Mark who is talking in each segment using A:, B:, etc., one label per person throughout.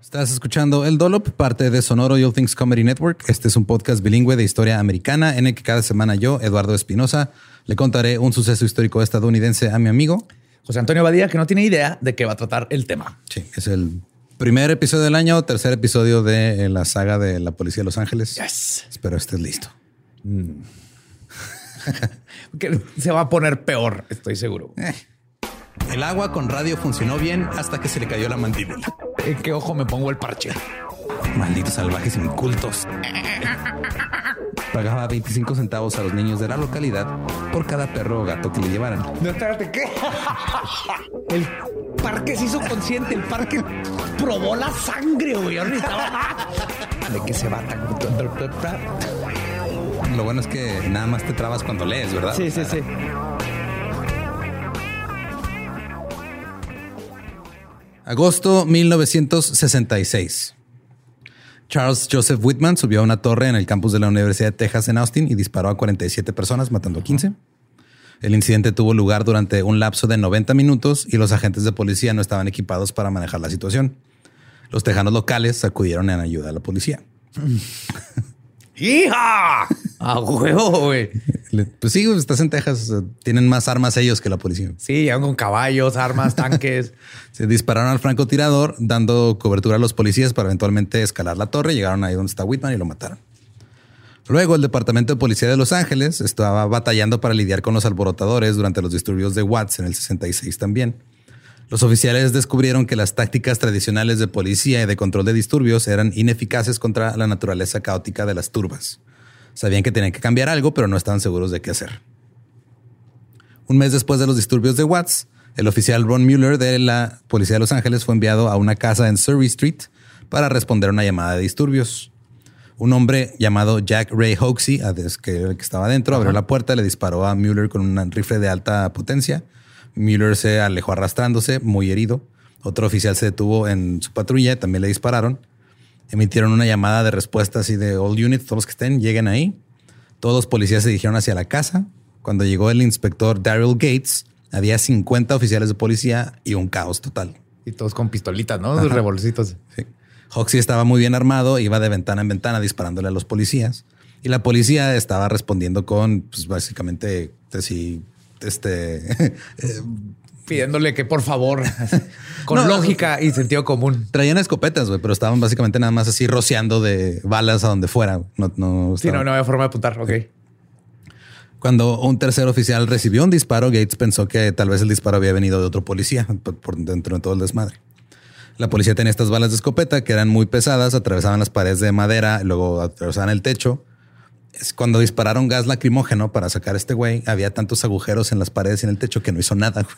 A: Estás escuchando El Dolop, parte de Sonoro All Things Comedy Network. Este es un podcast bilingüe de historia americana en el que cada semana yo, Eduardo Espinosa, le contaré un suceso histórico estadounidense a mi amigo
B: José Antonio Badía, que no tiene idea de qué va a tratar el tema.
A: Sí, es el primer episodio del año, tercer episodio de la saga de la Policía de Los Ángeles.
B: Yes.
A: Espero estés listo.
B: Que se va a poner peor, estoy seguro.
A: El agua con radio funcionó bien hasta que se le cayó la mandíbula.
B: ¿En qué ojo me pongo el parche?
A: Malditos salvajes incultos. Pagaba 25 centavos a los niños de la localidad por cada perro o gato que le llevaran.
B: No, espérate, ¿qué? El parque se hizo consciente, el parque probó la sangre, güey. Necesitaba- ¿De qué se va tan...
A: Lo bueno es que nada más te trabas cuando lees, ¿verdad?
B: Sí, sí, sí.
A: Agosto 1966. Charles Joseph Whitman subió a una torre en el campus de la Universidad de Texas en Austin y disparó a 47 personas, matando a 15. El incidente tuvo lugar durante un lapso de 90 minutos y los agentes de policía no estaban equipados para manejar la situación. Los tejanos locales acudieron en ayuda a la policía.
B: ¡Hija! ¡A huevo, güey!
A: Pues sí, estás en Texas, tienen más armas ellos que la policía.
B: Sí, llegan con caballos, armas, tanques.
A: Se dispararon al francotirador, dando cobertura a los policías para eventualmente escalar la torre. Llegaron ahí donde está Whitman y lo mataron. Luego, el Departamento de Policía de Los Ángeles estaba batallando para lidiar con los alborotadores durante los disturbios de Watts en el 66 también. Los oficiales descubrieron que las tácticas tradicionales de policía y de control de disturbios eran ineficaces contra la naturaleza caótica de las turbas. Sabían que tenían que cambiar algo, pero no estaban seguros de qué hacer. Un mes después de los disturbios de Watts, el oficial Ron Mueller de la Policía de Los Ángeles fue enviado a una casa en Surrey Street para responder a una llamada de disturbios. Un hombre llamado Jack Ray Hoxie, a des- que era el que estaba adentro, abrió la puerta, le disparó a Mueller con un rifle de alta potencia. Mueller se alejó arrastrándose, muy herido. Otro oficial se detuvo en su patrulla, también le dispararon. Emitieron una llamada de respuesta así de all units, todos los que estén, lleguen ahí. Todos los policías se dirigieron hacia la casa. Cuando llegó el inspector Daryl Gates, había 50 oficiales de policía y un caos total.
B: Y todos con pistolitas, ¿no? Revolcitos.
A: Sí. Hoxie estaba muy bien armado, iba de ventana en ventana disparándole a los policías. Y la policía estaba respondiendo con, pues básicamente, así, este...
B: Pidiéndole que por favor, con
A: No,
B: lógica y sentido común.
A: traían escopetas, güey, pero estaban básicamente nada más así rociando de balas a donde fuera. No, no,
B: Sí, no, no había forma de apuntar. Ok.
A: Cuando un tercer oficial recibió un disparo, Gates pensó que tal vez el disparo había venido de otro policía por, por dentro de todo el desmadre. La policía tenía estas balas de escopeta que eran muy pesadas, atravesaban las paredes de madera, luego atravesaban el techo. Es cuando dispararon gas lacrimógeno para sacar a este güey, había tantos agujeros en las paredes y en el techo que no hizo nada. Güey.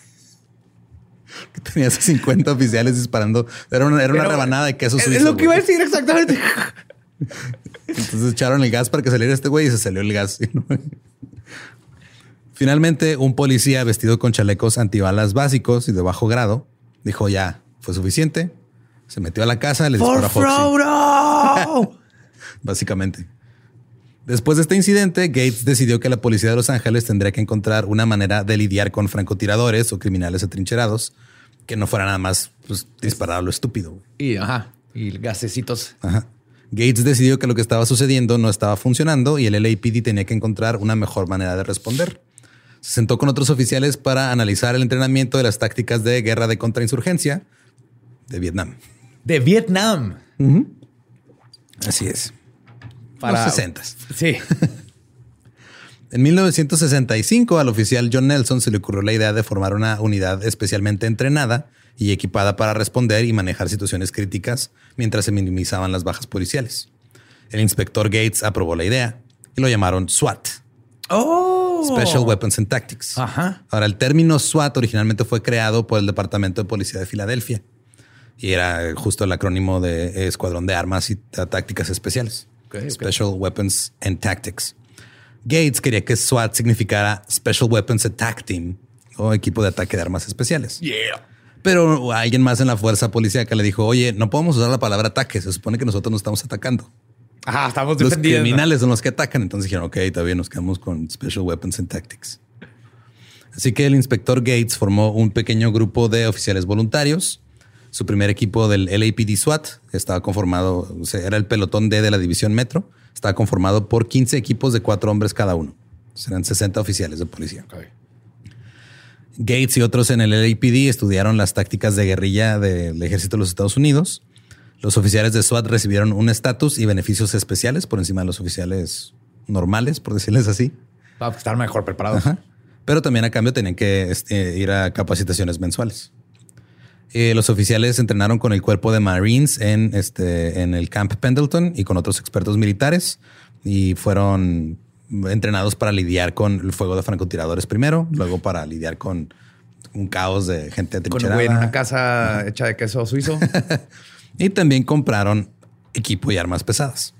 A: Que tenías 50 oficiales disparando. Era una, era una rebanada de queso
B: Es,
A: suizo.
B: es lo que iba a decir exactamente.
A: Entonces echaron el gas para que saliera este güey y se salió el gas. Finalmente, un policía vestido con chalecos antibalas básicos y de bajo grado dijo ya, fue suficiente. Se metió a la casa, le disparó a Foxy, básicamente. Después de este incidente, Gates decidió que la policía de Los Ángeles tendría que encontrar una manera de lidiar con francotiradores o criminales atrincherados que no fuera nada más pues, disparar a lo estúpido.
B: y ajá. Y gasecitos.
A: Ajá. Gates decidió que lo que estaba sucediendo no estaba funcionando y el LAPD tenía que encontrar una mejor manera de responder. Se sentó con otros oficiales para analizar el entrenamiento de las tácticas de guerra de contrainsurgencia de Vietnam.
B: De Vietnam.
A: Así es.
B: Para-
A: Los 60.
B: Sí.
A: En 1965 al oficial John Nelson se le ocurrió la idea de formar una unidad especialmente entrenada y equipada para responder y manejar situaciones críticas mientras se minimizaban las bajas policiales. El inspector Gates aprobó la idea y lo llamaron SWAT.
B: Oh.
A: Special Weapons and Tactics.
B: Ajá.
A: Ahora, el término SWAT originalmente fue creado por el Departamento de Policía de Filadelfia y era justo el acrónimo de Escuadrón de Armas y Tá- Tácticas Especiales. Special Weapons and Tactics. Gates quería que SWAT significara Special Weapons Attack Team o equipo de ataque de armas especiales.
B: Yeah.
A: Pero alguien más en la fuerza policíaca le dijo, oye, no podemos usar la palabra ataque. Se supone que nosotros no estamos atacando.
B: Ajá, estamos
A: Los criminales son los que atacan. Entonces dijeron, ok, todavía nos quedamos con Special Weapons and Tactics. Así que el inspector Gates formó un pequeño grupo de oficiales voluntarios. Su primer equipo del LAPD SWAT estaba conformado, era el pelotón D de la división Metro. Estaba conformado por 15 equipos de cuatro hombres cada uno. Serán 60 oficiales de policía. Gates y otros en el LAPD estudiaron las tácticas de guerrilla del ejército de los Estados Unidos. Los oficiales de SWAT recibieron un estatus y beneficios especiales por encima de los oficiales normales, por decirles así.
B: Para estar mejor preparados.
A: Ajá. Pero también a cambio tenían que este, ir a capacitaciones mensuales. Eh, los oficiales entrenaron con el cuerpo de Marines en, este, en el Camp Pendleton y con otros expertos militares y fueron entrenados para lidiar con el fuego de francotiradores primero, luego para lidiar con un caos de gente
B: Con un
A: atrincherada.
B: güey en una casa hecha de queso suizo.
A: Y también compraron equipo y armas pesadas.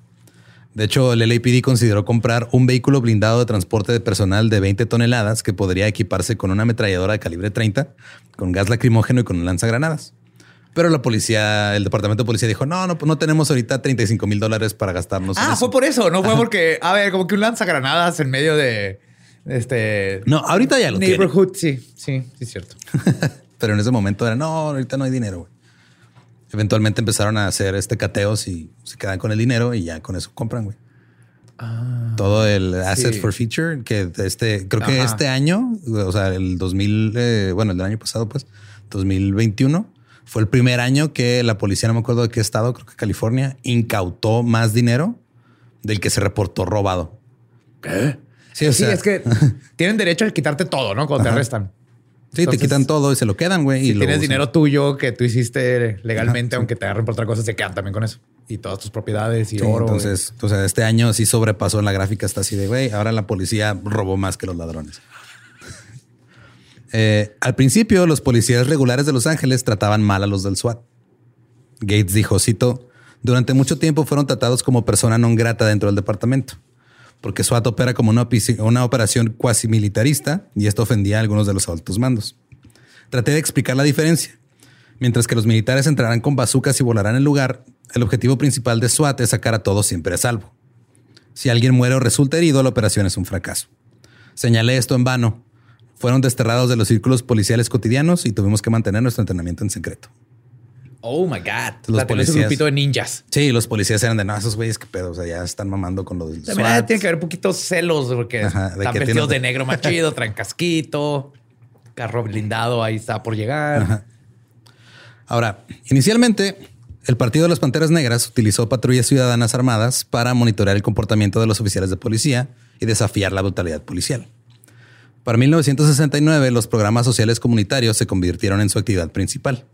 A: De hecho, el LAPD consideró comprar un vehículo blindado de transporte de personal de 20 toneladas que podría equiparse con una ametralladora de calibre 30, con gas lacrimógeno y con un lanzagranadas. Pero la policía, el departamento de policía dijo, no, no, no tenemos ahorita 35 mil dólares para gastarnos. en
B: ah,
A: eso".
B: fue por eso. No fue porque, a ver, como que un lanzagranadas en medio de este.
A: No, ahorita ya lo.
B: Neighborhood. Sí, sí, sí, es cierto.
A: Pero en ese momento era, no, ahorita no hay dinero. güey". Eventualmente empezaron a hacer este cateos y se quedan con el dinero y ya con eso compran, güey. Todo el Assets
B: sí.
A: for Feature, que este, creo que
B: Ajá.
A: este año, o sea, el 2000, eh, bueno, el del año pasado, pues, 2021, fue el primer año que la policía, no me acuerdo de qué estado, creo que California, incautó más dinero del que se reportó robado. Sí, o
B: Sí,
A: sea,
B: es que tienen derecho a quitarte todo, ¿no? Cuando te arrestan.
A: Sí, te quitan todo y se lo quedan, güey. y
B: Si
A: lo
B: tienes
A: usan.
B: dinero tuyo que tú hiciste legalmente,
A: Ajá, sí.
B: aunque te agarren por otra cosa, se quedan también con eso. Y todas tus propiedades y
A: Sí,
B: oro.
A: entonces, o sea, este año sí sobrepasó en la gráfica, está así de güey. Ahora la policía robó más que los ladrones. Eh, al principio, los policías regulares de Los Ángeles trataban mal a los del SWAT. Gates dijo, cito, durante mucho tiempo fueron tratados como persona non grata dentro del departamento, porque SWAT opera como una, operación cuasi militarista y esto ofendía a algunos de los altos mandos. Traté de explicar la diferencia. Mientras que los militares entrarán con bazucas y volarán el lugar, el objetivo principal de SWAT es sacar a todos siempre a salvo. Si alguien muere o resulta herido, la operación es un fracaso. Señalé esto en vano. Fueron desterrados de los círculos policiales cotidianos y tuvimos que mantener nuestro entrenamiento en secreto.
B: Oh my God.
A: Los
B: Los policías. un grupito de ninjas.
A: Sí, los policías eran de no, esos güeyes que pedo. O sea, ya están mamando con los
B: También ah,
A: SWAT.
B: tiene que haber poquitos celos porque
A: Ajá, de
B: están
A: que
B: vestidos
A: tienen-
B: de negro más chido, traen casquito, carro blindado, ahí está por llegar.
A: Ahora, inicialmente, el Partido de las Panteras Negras utilizó patrullas ciudadanas armadas para monitorear el comportamiento de los oficiales de policía y desafiar la brutalidad policial. Para 1969, los programas sociales comunitarios se convirtieron en su actividad principal.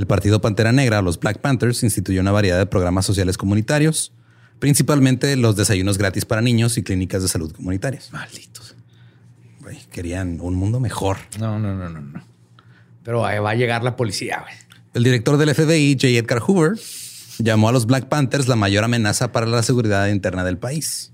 A: El Partido Pantera Negra, los Black Panthers, instituyó una variedad de programas sociales comunitarios, principalmente los desayunos gratis para niños y clínicas de salud comunitarias.
B: Malditos.
A: Güey, querían un mundo mejor.
B: No, no, no, no, no. Pero ahí va a llegar la policía, güey.
A: El director del FBI, J. Edgar Hoover, llamó a los Black Panthers la mayor amenaza para la seguridad interna del país.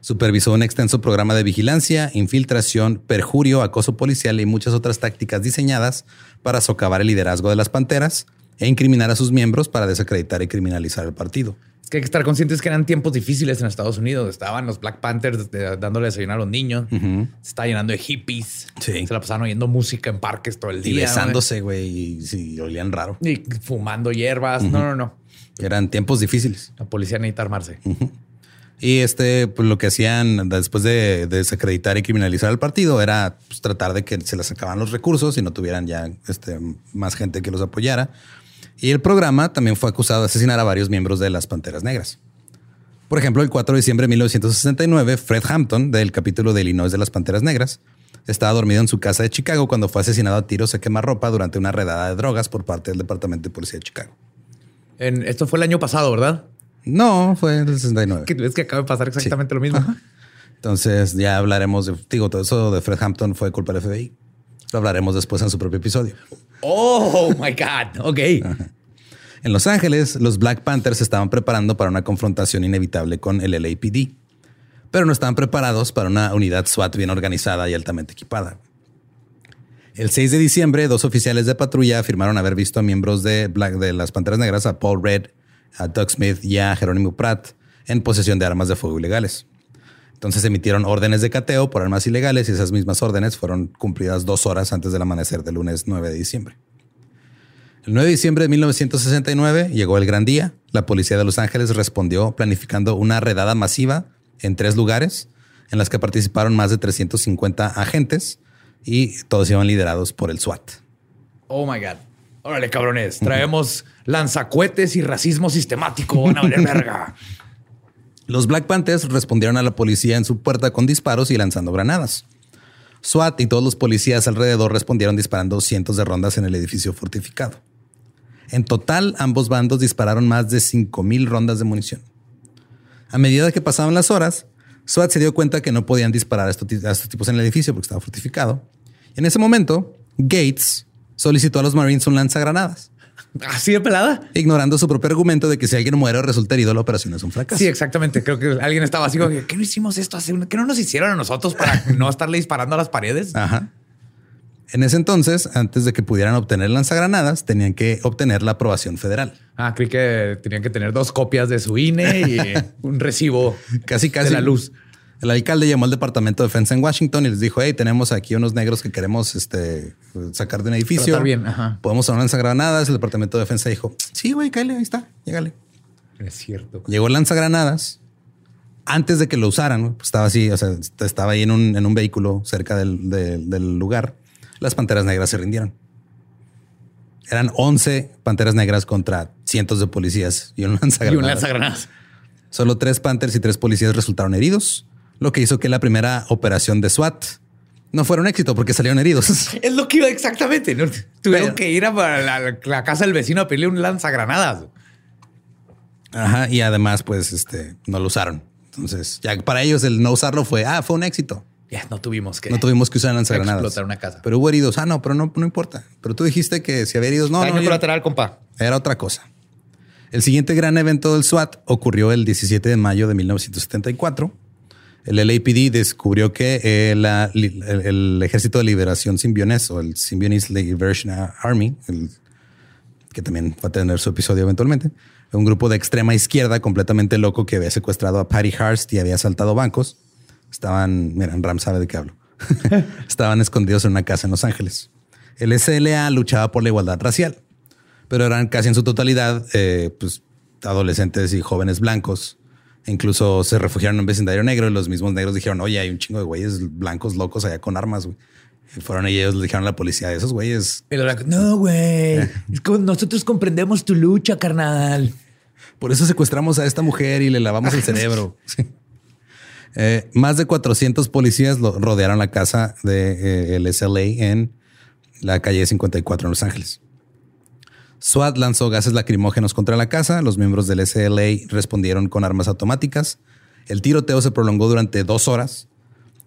A: Supervisó un extenso programa de vigilancia, infiltración, perjurio, acoso policial y muchas otras tácticas diseñadas para socavar el liderazgo de las Panteras e incriminar a sus miembros para desacreditar y criminalizar el partido.
B: Es que hay que estar conscientes que eran tiempos difíciles en Estados Unidos. Estaban los Black Panthers de- dándole desayuno a los niños. Se estaba llenando de hippies.
A: Sí.
B: Se la pasaban oyendo música en parques todo el
A: Y
B: día.
A: besándose, güey, y sí, olían raro.
B: Y fumando hierbas. No, no, no.
A: Eran tiempos difíciles.
B: La policía necesita armarse.
A: Y este, pues lo que hacían después de, de desacreditar y criminalizar al partido era pues, tratar de que se les acabaran los recursos y no tuvieran ya este, más gente que los apoyara. Y el programa también fue acusado de asesinar a varios miembros de las Panteras Negras. Por ejemplo, el 4 de diciembre de 1969, Fred Hampton, del capítulo de Illinois de las Panteras Negras, estaba dormido en su casa de Chicago cuando fue asesinado a tiros a quemarropa durante una redada de drogas por parte del Departamento de Policía de Chicago.
B: En- esto fue el año pasado, ¿verdad?
A: No, fue en el 69.
B: Que- Es que acaba de pasar exactamente lo mismo.
A: Entonces ya hablaremos de, digo, todo eso de Fred Hampton fue culpa del FBI. Lo hablaremos después en su propio episodio.
B: Oh my God. Ok.
A: En Los Ángeles, los Black Panthers se estaban preparando para una confrontación inevitable con el LAPD, pero no estaban preparados para una unidad SWAT bien organizada y altamente equipada. El 6 de diciembre, dos oficiales de patrulla afirmaron haber visto a miembros de, Black, de las Panteras Negras, a Paul Red, a Doug Smith y a Jerónimo Pratt, en posesión de armas de fuego ilegales. Entonces emitieron órdenes de cateo por armas ilegales y esas mismas órdenes fueron cumplidas dos horas antes del amanecer del lunes 9 de diciembre. El 9 de diciembre de 1969 llegó el gran día. La policía de Los Ángeles respondió planificando una redada masiva en tres lugares en las que participaron más de 350 agentes y todos iban liderados por el SWAT.
B: Oh my God. Órale, cabrones. Traemos lanzacuetes y racismo sistemático. Van a verga.
A: Los Black Panthers respondieron a la policía en su puerta con disparos y lanzando granadas. SWAT y todos los policías alrededor respondieron disparando cientos de rondas en el edificio fortificado. En total, ambos bandos dispararon más de 5.000 rondas de munición. A medida que pasaban las horas, SWAT se dio cuenta que no podían disparar a estos, a estos tipos en el edificio porque estaba fortificado. En ese momento, Gates solicitó a los Marines un lanzagranadas,
B: Así de pelada.
A: ignorando su propio argumento de que si alguien muere o resulta herido, la operación es un fracaso.
B: Sí, exactamente. Creo que alguien estaba así como que, ¿qué no hicimos esto hace un- ¿Qué no nos hicieron a nosotros para no estarle disparando a las paredes?
A: Ajá. En ese entonces, antes de que pudieran obtener lanzagranadas, tenían que obtener la aprobación federal.
B: Ah, creí que tenían que tener dos copias de su INE y un recibo
A: Casi, casi.
B: de la luz.
A: El alcalde llamó al Departamento de Defensa en Washington y les dijo, hey, tenemos aquí unos negros que queremos este, sacar de un edificio.
B: Tratar bien, ajá.
A: Podemos usar lanzagranadas. El Departamento de Defensa dijo, sí, güey, cállate, ahí está, llégale.
B: Es cierto.
A: Llegó el lanzagranadas. Antes de que lo usaran, pues, estaba así, o sea, estaba ahí en un, en un vehículo cerca del, del- del lugar. Las panteras negras se rindieron. Eran 11 panteras negras contra cientos de policías y un
B: Y un
A: lanzagranadas.
B: lanzagranadas.
A: Solo tres Panthers y tres policías resultaron heridos, lo que hizo que la primera operación de SWAT no fuera un éxito porque salieron heridos.
B: Es lo que iba exactamente. ¿no? Tuvieron
A: Pero-
B: que ir a la, la casa del vecino a pedirle un lanzagranadas.
A: Ajá, y además, pues, este, no lo usaron. Entonces, ya para ellos el no usarlo fue, ah, fue un éxito.
B: Ya no tuvimos que
A: No tuvimos que usar lanzagranadas.
B: explotar una casa.
A: Pero hubo heridos. Ah, no, pero no, no importa. Pero tú dijiste que si había heridos, no,
B: Daño
A: no,
B: colateral, compa.
A: era otra cosa. El siguiente gran evento del SWAT ocurrió el 17 de mayo de 1974. El LAPD descubrió que eh, el, Ejército de Liberación Simbionés o el Symbionese Liberation Army, que también va a tener su episodio eventualmente, un grupo de extrema izquierda completamente loco que había secuestrado a Patty Hearst y había asaltado bancos. Estaban, miren, Ram sabe de qué hablo. Estaban escondidos en una casa en Los Ángeles. El SLA luchaba por la igualdad racial, pero eran casi en su totalidad eh, pues, adolescentes y jóvenes blancos. Incluso se refugiaron en un vecindario negro y los mismos negros dijeron, oye, hay un chingo de güeyes blancos locos allá con armas. güey". Y fueron ellos, le dijeron a la policía de esos güeyes.
B: Y blancos, no, güey. Es como nosotros comprendemos tu lucha, carnal.
A: Por eso secuestramos a esta mujer y le lavamos el cerebro. Sí. Eh, más de 400 policías lo- rodearon la casa del SLA en la calle 54 en Los Ángeles. SWAT lanzó gases lacrimógenos contra la casa. Los miembros del SLA respondieron con armas automáticas. El tiroteo se prolongó durante dos horas.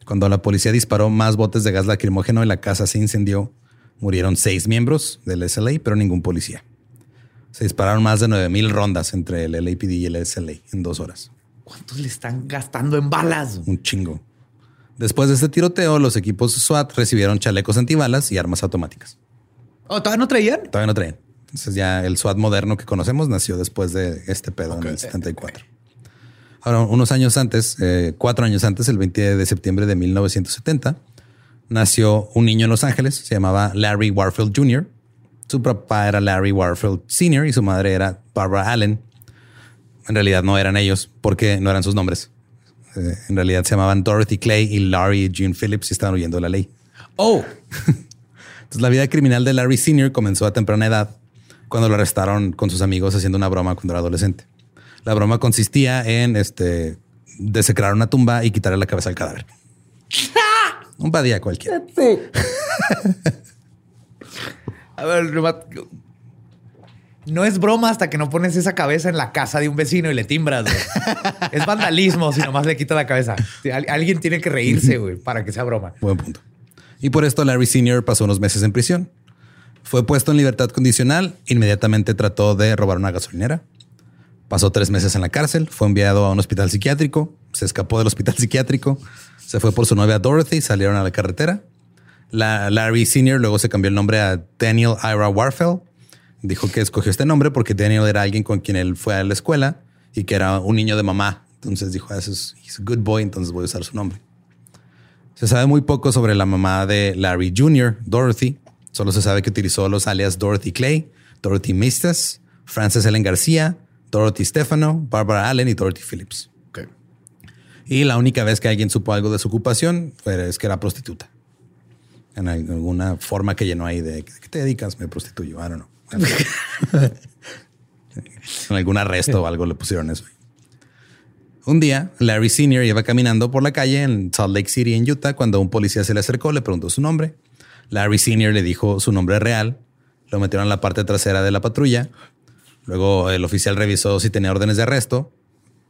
A: Cuando la policía disparó más botes de gas lacrimógeno y la casa se incendió, murieron seis miembros del SLA, pero ningún policía. Se dispararon más de 9000 rondas entre el LAPD y el SLA en dos horas.
B: ¿Cuántos le están gastando en balas?
A: Un chingo. Después de este tiroteo, los equipos SWAT recibieron chalecos antibalas y armas automáticas.
B: Oh, ¿todavía no traían?
A: Todavía no traen. Entonces ya el SWAT moderno que conocemos nació después de este pedo en el 74. Ahora, unos años antes, eh, cuatro años antes, el 20 de septiembre de 1970, nació un niño en Los Ángeles, se llamaba Larry Warfield Jr. Su papá era Larry Warfield Sr. y su madre era Barbara Allen. En realidad no eran ellos porque no eran sus nombres. Eh, en realidad se llamaban Dorothy Clay y Larry June Phillips y estaban huyendo de la ley.
B: Oh,
A: Entonces, la vida criminal de Larry Sr. comenzó a temprana edad cuando lo arrestaron con sus amigos haciendo una broma cuando era adolescente. La broma consistía en este, desecrar una tumba y quitarle la cabeza al cadáver. Un badía cualquiera.
B: a ver, no es broma hasta que no pones esa cabeza en la casa de un vecino y le timbras. güey. es vandalismo si nomás le quita la cabeza. Alguien tiene que reírse, güey, para que sea broma.
A: Buen punto. Y por esto Larry Sr. pasó unos meses en prisión. Fue puesto en libertad condicional. Inmediatamente trató de robar una gasolinera. Pasó tres meses en la cárcel. Fue enviado a un hospital psiquiátrico. Se escapó del hospital psiquiátrico. Se fue por su novia Dorothy. Salieron a la carretera. La Larry Sr. luego se cambió el nombre a Daniel Ira Warfel. Dijo que escogió este nombre porque Daniel era alguien con quien él fue a la escuela y que era un niño de mamá. Entonces dijo, "Ah, ese es he's a good boy, entonces voy a usar su nombre. Se sabe muy poco sobre la mamá de Larry Jr., Dorothy. Solo se sabe que utilizó los alias Dorothy Clay, Dorothy Mistas, Frances Ellen García, Dorothy Stefano, Barbara Allen y Dorothy Phillips. Y la única vez que alguien supo algo de su ocupación fue es que era prostituta. En alguna forma que llenó ahí de ¿qué te dedicas? Me prostituyo. I don't know. en algún arresto o algo le pusieron eso. Un día, Larry Sr. iba caminando por la calle en Salt Lake City, en Utah, cuando un policía se le acercó, le preguntó su nombre. Larry Sr. le dijo su nombre real, lo metieron en la parte trasera de la patrulla. Luego el oficial revisó si tenía órdenes de arresto.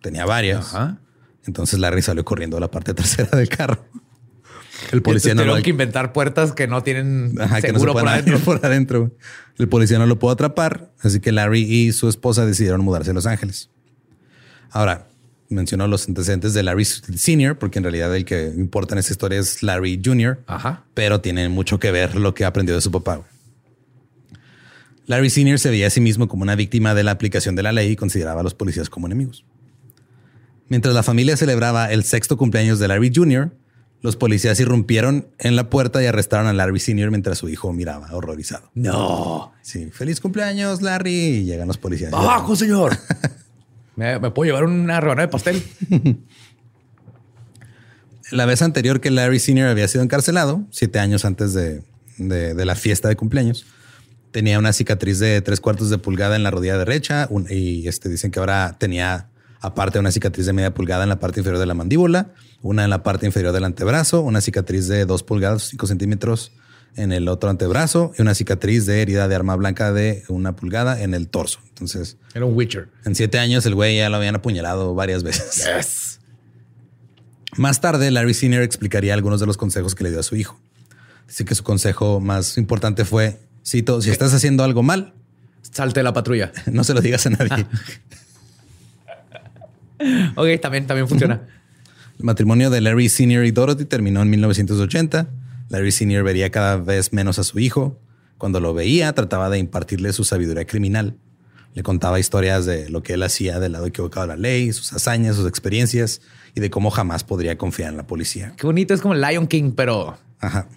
A: Tenía varias.
B: Ajá.
A: Entonces Larry salió corriendo a la parte trasera del carro. El policía no lo,
B: que inventar puertas que no tienen
A: Ajá, que no se
B: seguro adentro.
A: por adentro. El policía no lo pudo atrapar, así que Larry y su esposa decidieron mudarse a Los Ángeles. Ahora, mencionó los antecedentes de Larry Sr., porque en realidad el que importa en esta historia es Larry Jr.,
B: Ajá.
A: pero tiene mucho que ver lo que aprendió de su papá. Larry Sr. se veía a sí mismo como una víctima de la aplicación de la ley y consideraba a los policías como enemigos. Mientras la familia celebraba el sexto cumpleaños de Larry Jr., los policías irrumpieron en la puerta y arrestaron a Larry Sr. mientras su hijo miraba horrorizado.
B: No.
A: Sí, feliz cumpleaños, Larry. Y llegan los policías.
B: Abajo, señor. ¿Me, puedo llevar una rebanada de pastel?
A: La vez anterior que Larry Sr. había sido encarcelado, siete años antes de, de- la fiesta de cumpleaños, tenía una cicatriz de tres cuartos de pulgada en la rodilla derecha y este, dicen que ahora tenía aparte una cicatriz de media pulgada en la parte inferior de la mandíbula, una en la parte inferior del antebrazo, una cicatriz de dos pulgadas, cinco centímetros en el otro antebrazo y una cicatriz de herida de arma blanca de una pulgada en el torso. Entonces,
B: Era un Witcher.
A: en siete años el güey ya lo habían apuñalado varias veces. Más tarde, Larry Sr. explicaría algunos de los consejos que le dio a su hijo. Dice que su consejo más importante fue, cito, si estás haciendo algo mal,
B: Salte de la patrulla.
A: no se lo digas a nadie.
B: ok, también, también funciona.
A: El matrimonio de Larry Sr. y Dorothy terminó en 1980. Larry Sr. vería cada vez menos a su hijo. Cuando lo veía, trataba de impartirle su sabiduría criminal. Le contaba historias de lo que él hacía del lado equivocado de la ley, sus hazañas, sus experiencias y de cómo jamás podría confiar en la policía.
B: Qué bonito. Es como el Lion King, pero
A: Ajá.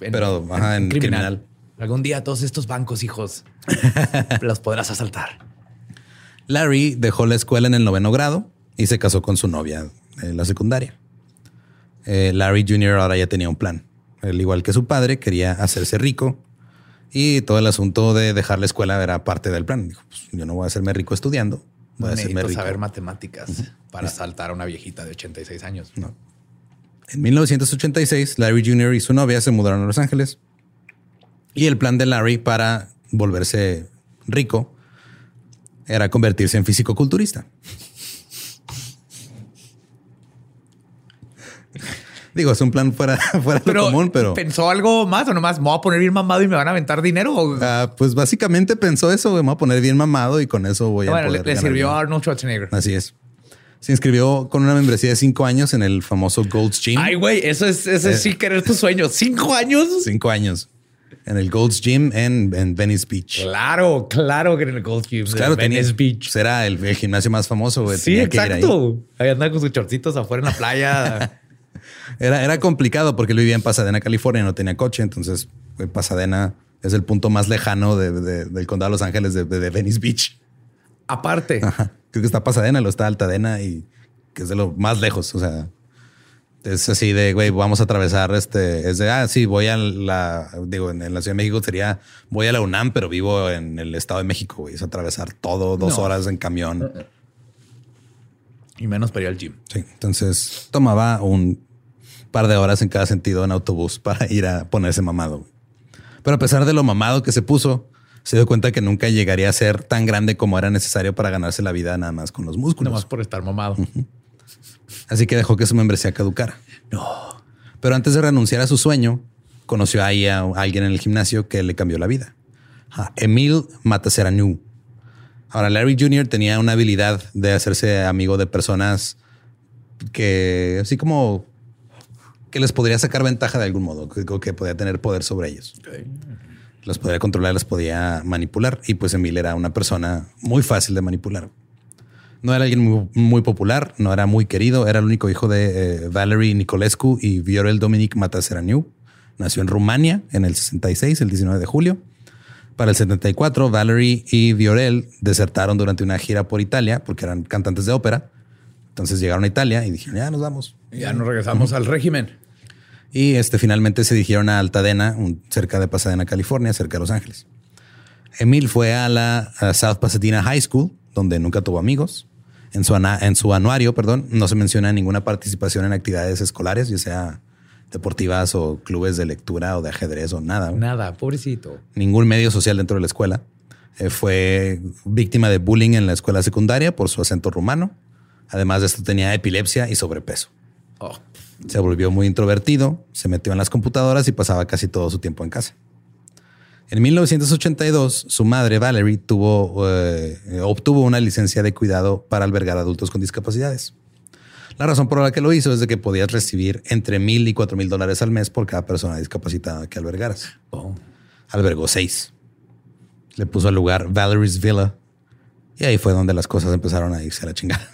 B: En-
A: Pero ajá, en
B: en
A: criminal.
B: criminal. Algún día todos estos bancos, hijos, los podrás asaltar.
A: Larry dejó la escuela en el noveno grado y se casó con su novia en la secundaria. Eh, Larry Jr. ahora ya tenía un plan. Al igual que su padre, quería hacerse rico y todo el asunto de dejar la escuela era parte del plan. Dijo, pues, yo no voy a hacerme rico estudiando, voy a hacerme rico.
B: saber matemáticas para asaltar a una viejita de 86 años.
A: No. En 1986, Larry Jr. y su novia se mudaron a Los Ángeles. Y el plan de Larry para volverse rico era convertirse en físico-culturista. Digo, es un plan fuera, fuera de lo común, pero
B: ¿pensó algo más o nomás me voy a poner bien mamado y me van a aventar dinero? O-
A: ah, pues básicamente pensó eso, me voy a poner bien mamado y con eso voy a
B: bueno, le, le sirvió a. Arnold Schwarzenegger.
A: Así es. Se inscribió con una membresía de cinco años en el famoso Gold's Gym.
B: Ay, güey, eso es, eso es
A: Eh.
B: sí querer tu sueño. ¿Cinco años?
A: Cinco años. En el Gold's Gym en, en Venice Beach.
B: Claro, claro que en el Gold Cube.
A: Pues claro,
B: Venice
A: tenía,
B: Beach.
A: pues era el, el gimnasio más famoso. güey.
B: Sí,
A: Tenía que ir ahí.
B: exacto. Ahí andaba con sus chorcitos afuera en la playa.
A: Era, era complicado porque él vivía en Pasadena, California, no tenía coche. Entonces, güey, Pasadena es el punto más lejano de- de- del condado de Los Ángeles de, de- de Venice Beach.
B: Aparte,
A: Ajá. Creo que está Pasadena, lo está Altadena y que es de lo más lejos. O sea, es así de, güey, vamos a atravesar este, es de, ah, sí, voy a la, digo, en, en la Ciudad de México sería, voy a la UNAM, pero vivo en el Estado de México, güey. Es atravesar todo dos
B: No.
A: horas en camión.
B: y menos para ir al gym.
A: Sí, entonces tomaba un par de horas en cada sentido en autobús para ir a ponerse mamado. Pero a pesar de lo mamado que se puso, se dio cuenta que nunca llegaría a ser tan grande como era necesario para ganarse la vida nada más con los músculos.
B: Nomás por estar mamado.
A: Así que dejó que su membresía caducara.
B: No.
A: Pero antes de renunciar a su sueño, conoció ahí a alguien en el gimnasio que le cambió la vida. A Emil Mataseranu. Ahora, Larry Jr. tenía una habilidad de hacerse amigo de personas que, así como que les podría sacar ventaja de algún modo, que, que podía tener poder sobre ellos. Los podría controlar, los podía manipular. Y pues Emil era una persona muy fácil de manipular. No era alguien muy, muy popular, no era muy querido, era el único hijo de eh, Valery Nicolescu y Viorel Dominic Mataseraniu. Nació en Rumania en el 66, el 19 de julio. Para el 74, Valery y Viorel desertaron durante una gira por Italia porque eran cantantes de ópera. Entonces llegaron a Italia y dijeron, ya nos vamos.
B: Ya nos regresamos al régimen.
A: Y este, finalmente se dirigieron a Altadena, un- cerca de Pasadena, California, cerca de Los Ángeles. Emil fue a la a South Pasadena High School, donde nunca tuvo amigos. En su, ana- en su anuario, perdón, no se menciona ninguna participación en actividades escolares, ya sea deportivas o clubes de lectura o de ajedrez o nada.
B: Nada, pobrecito.
A: Ningún medio social dentro de la escuela. Eh, fue víctima de bullying en la escuela secundaria por su acento rumano. Además de esto, tenía epilepsia y sobrepeso.
B: Oh,
A: Se volvió muy introvertido, se metió en las computadoras y pasaba casi todo su tiempo en casa. En 1982, su madre, Valerie, tuvo, eh, obtuvo una licencia de cuidado para albergar adultos con discapacidades. La razón por la que lo hizo es de que podías recibir entre mil y cuatro mil dólares al mes por cada persona discapacitada que albergaras.
B: oh.
A: Albergó seis. Le puso al lugar Valerie's Villa y ahí fue donde las cosas empezaron a irse a la chingada.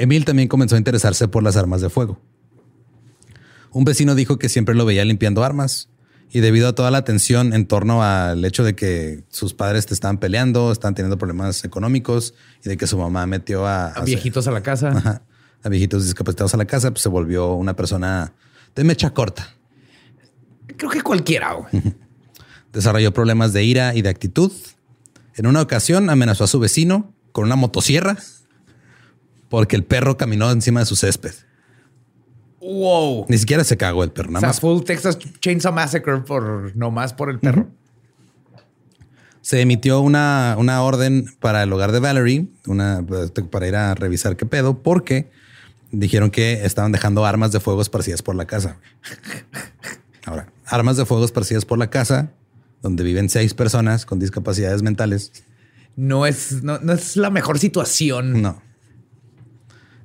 A: Emil también comenzó a interesarse por las armas de fuego. Un vecino dijo que siempre lo veía limpiando armas y debido a toda la tensión en torno al hecho de que sus padres te estaban peleando, estaban teniendo problemas económicos y de que su mamá metió a,
B: A viejitos a la casa.
A: Ajá. a viejitos discapacitados a la casa, pues se volvió una persona de mecha corta.
B: Creo que cualquiera. güey.
A: Desarrolló problemas de ira y de actitud. En una ocasión amenazó a su vecino con una motosierra porque el perro caminó encima de su césped.
B: Wow.
A: Ni siquiera se cagó el perro,
B: O
A: nada
B: sea,
A: más.
B: full Texas Chainsaw Massacre por nomás por el perro.
A: Se emitió una, una orden para el hogar de Valerie, una, para ir a revisar qué pedo, porque dijeron que estaban dejando armas de fuego esparcidas por la casa. Ahora, armas de fuego esparcidas por la casa, donde viven seis personas con discapacidades mentales.
B: No es, no, no es la mejor situación.
A: No.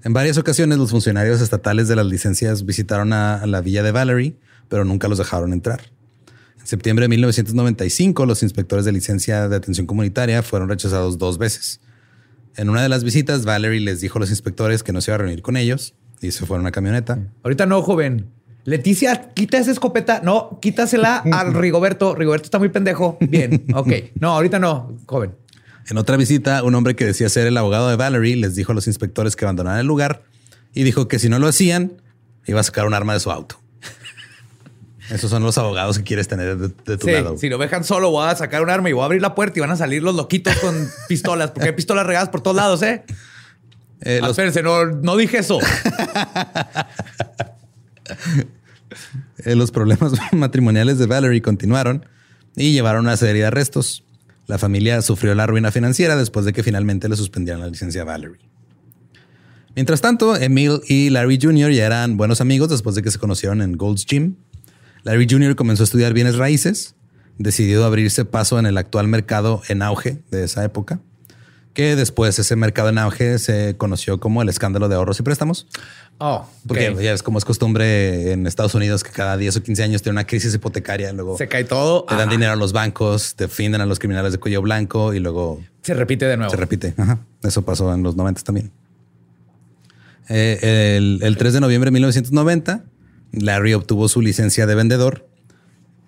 A: En varias ocasiones los funcionarios estatales de las licencias visitaron a, a la villa de Valerie, pero nunca los dejaron entrar. En septiembre de 1995, los inspectores de licencia de atención comunitaria fueron rechazados dos veces. En una de las visitas, Valerie les dijo a los inspectores que no se iba a reunir con ellos y se fueron a una camioneta.
B: Ahorita no, joven. Leticia, quita esa escopeta. No, quítasela al Rigoberto. Rigoberto está muy pendejo. Bien, ok. No, ahorita no, joven.
A: En otra visita, un hombre que decía ser el abogado de Valerie les dijo a los inspectores que abandonaran el lugar y dijo que si no lo hacían, iba a sacar un arma de su auto. Esos son los abogados que quieres tener de, tu lado.
B: Si lo dejan solo, voy a sacar un arma y voy a abrir la puerta y van a salir los loquitos con pistolas, porque hay pistolas regadas por todos lados, ¿eh? eh ah, Espérense, no, no dije eso.
A: Eh, los problemas matrimoniales de Valerie continuaron y llevaron a una serie de arrestos. La familia sufrió la ruina financiera después de que finalmente le suspendieran la licencia a Valerie. Mientras tanto, Emil y Larry Jr. ya eran buenos amigos después de que se conocieron en Gold's Gym. Larry Jr. comenzó a estudiar bienes raíces, decidió abrirse paso en el actual mercado en auge de esa época que después ese mercado en auge se conoció como el escándalo de ahorros y préstamos.
B: Oh,
A: porque ya es como es costumbre en Estados Unidos que cada 10 o 15 años tiene una crisis hipotecaria, luego
B: se cae todo,
A: te dan dinero a los bancos, defienden a los criminales de cuello blanco y luego
B: se repite de nuevo.
A: Se repite. Eso pasó en los 90 también. Eh, el, el 3 de noviembre de 1990, Larry obtuvo su licencia de vendedor,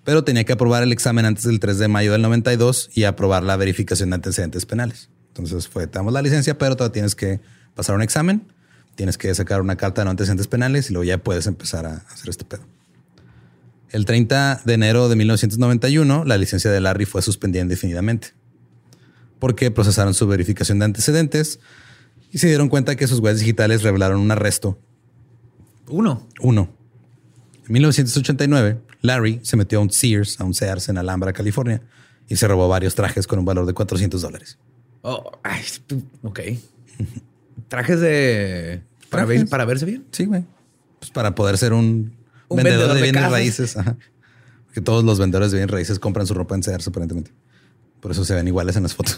A: pero tenía que aprobar el examen antes del 3 de mayo del 92 y aprobar la verificación de antecedentes penales. Entonces fue, te damos la licencia, pero todavía tienes que pasar un examen, tienes que sacar una carta de no antecedentes penales y luego ya puedes empezar a hacer este pedo. El 30 de enero de 1991, la licencia de Larry fue suspendida indefinidamente porque procesaron su verificación de antecedentes y se dieron cuenta que sus huellas digitales revelaron un arresto.
B: Uno.
A: Uno. En 1989, Larry se metió a un Sears, a un Sears en Alhambra, California, y se robó varios trajes con un valor de 400 dólares.
B: Oh, ok. Trajes de. Para, para verse bien.
A: Sí, güey. Pues para poder ser un, vendedor, de bienes raíces. Que todos los vendedores de bienes raíces compran su ropa en Sears, aparentemente. Por eso se ven iguales en las fotos.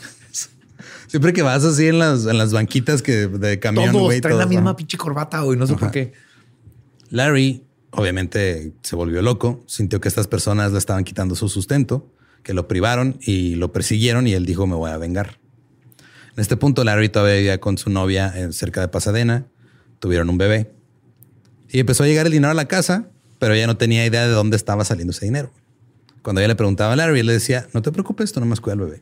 A: Siempre que vas así en las, en las banquitas que de camión,
B: todos traen la misma pinche corbata, güey. No sé por qué.
A: Larry, obviamente, se volvió loco. Sintió que estas personas le estaban quitando su sustento, que lo privaron y lo persiguieron. Y él dijo: Me voy a vengar. En este punto, Larry todavía vivía con su novia cerca de Pasadena. Tuvieron un bebé. Y empezó a llegar el dinero a la casa, pero ella no tenía idea de dónde estaba saliendo ese dinero. Cuando ella le preguntaba a Larry, él le decía, no te preocupes, tú nomás cuida al bebé.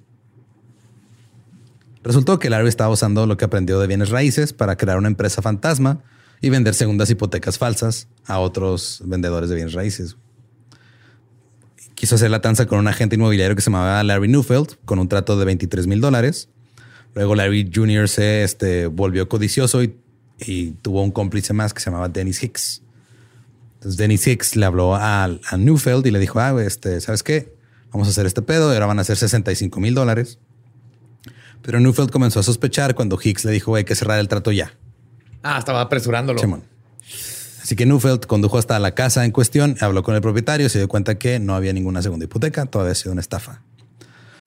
A: Resultó que Larry estaba usando lo que aprendió de bienes raíces para crear una empresa fantasma y vender segundas hipotecas falsas a otros vendedores de bienes raíces. Quiso hacer la tanza con un agente inmobiliario que se llamaba Larry Newfeld con un trato de 23 mil dólares Luego Larry Jr. se este, volvió codicioso y, tuvo un cómplice más que se llamaba Dennis Hicks. Entonces Dennis Hicks le habló a, a Newfeld y le dijo, ah, este, ¿sabes qué? Vamos a hacer este pedo y ahora van a ser 65 mil dólares. Pero Newfeld comenzó a sospechar cuando Hicks le dijo, hay que cerrar el trato ya.
B: Ah, estaba apresurándolo.
A: Así que Newfeld condujo hasta la casa en cuestión, habló con el propietario y se dio cuenta que no había ninguna segunda hipoteca, todo había sido una estafa.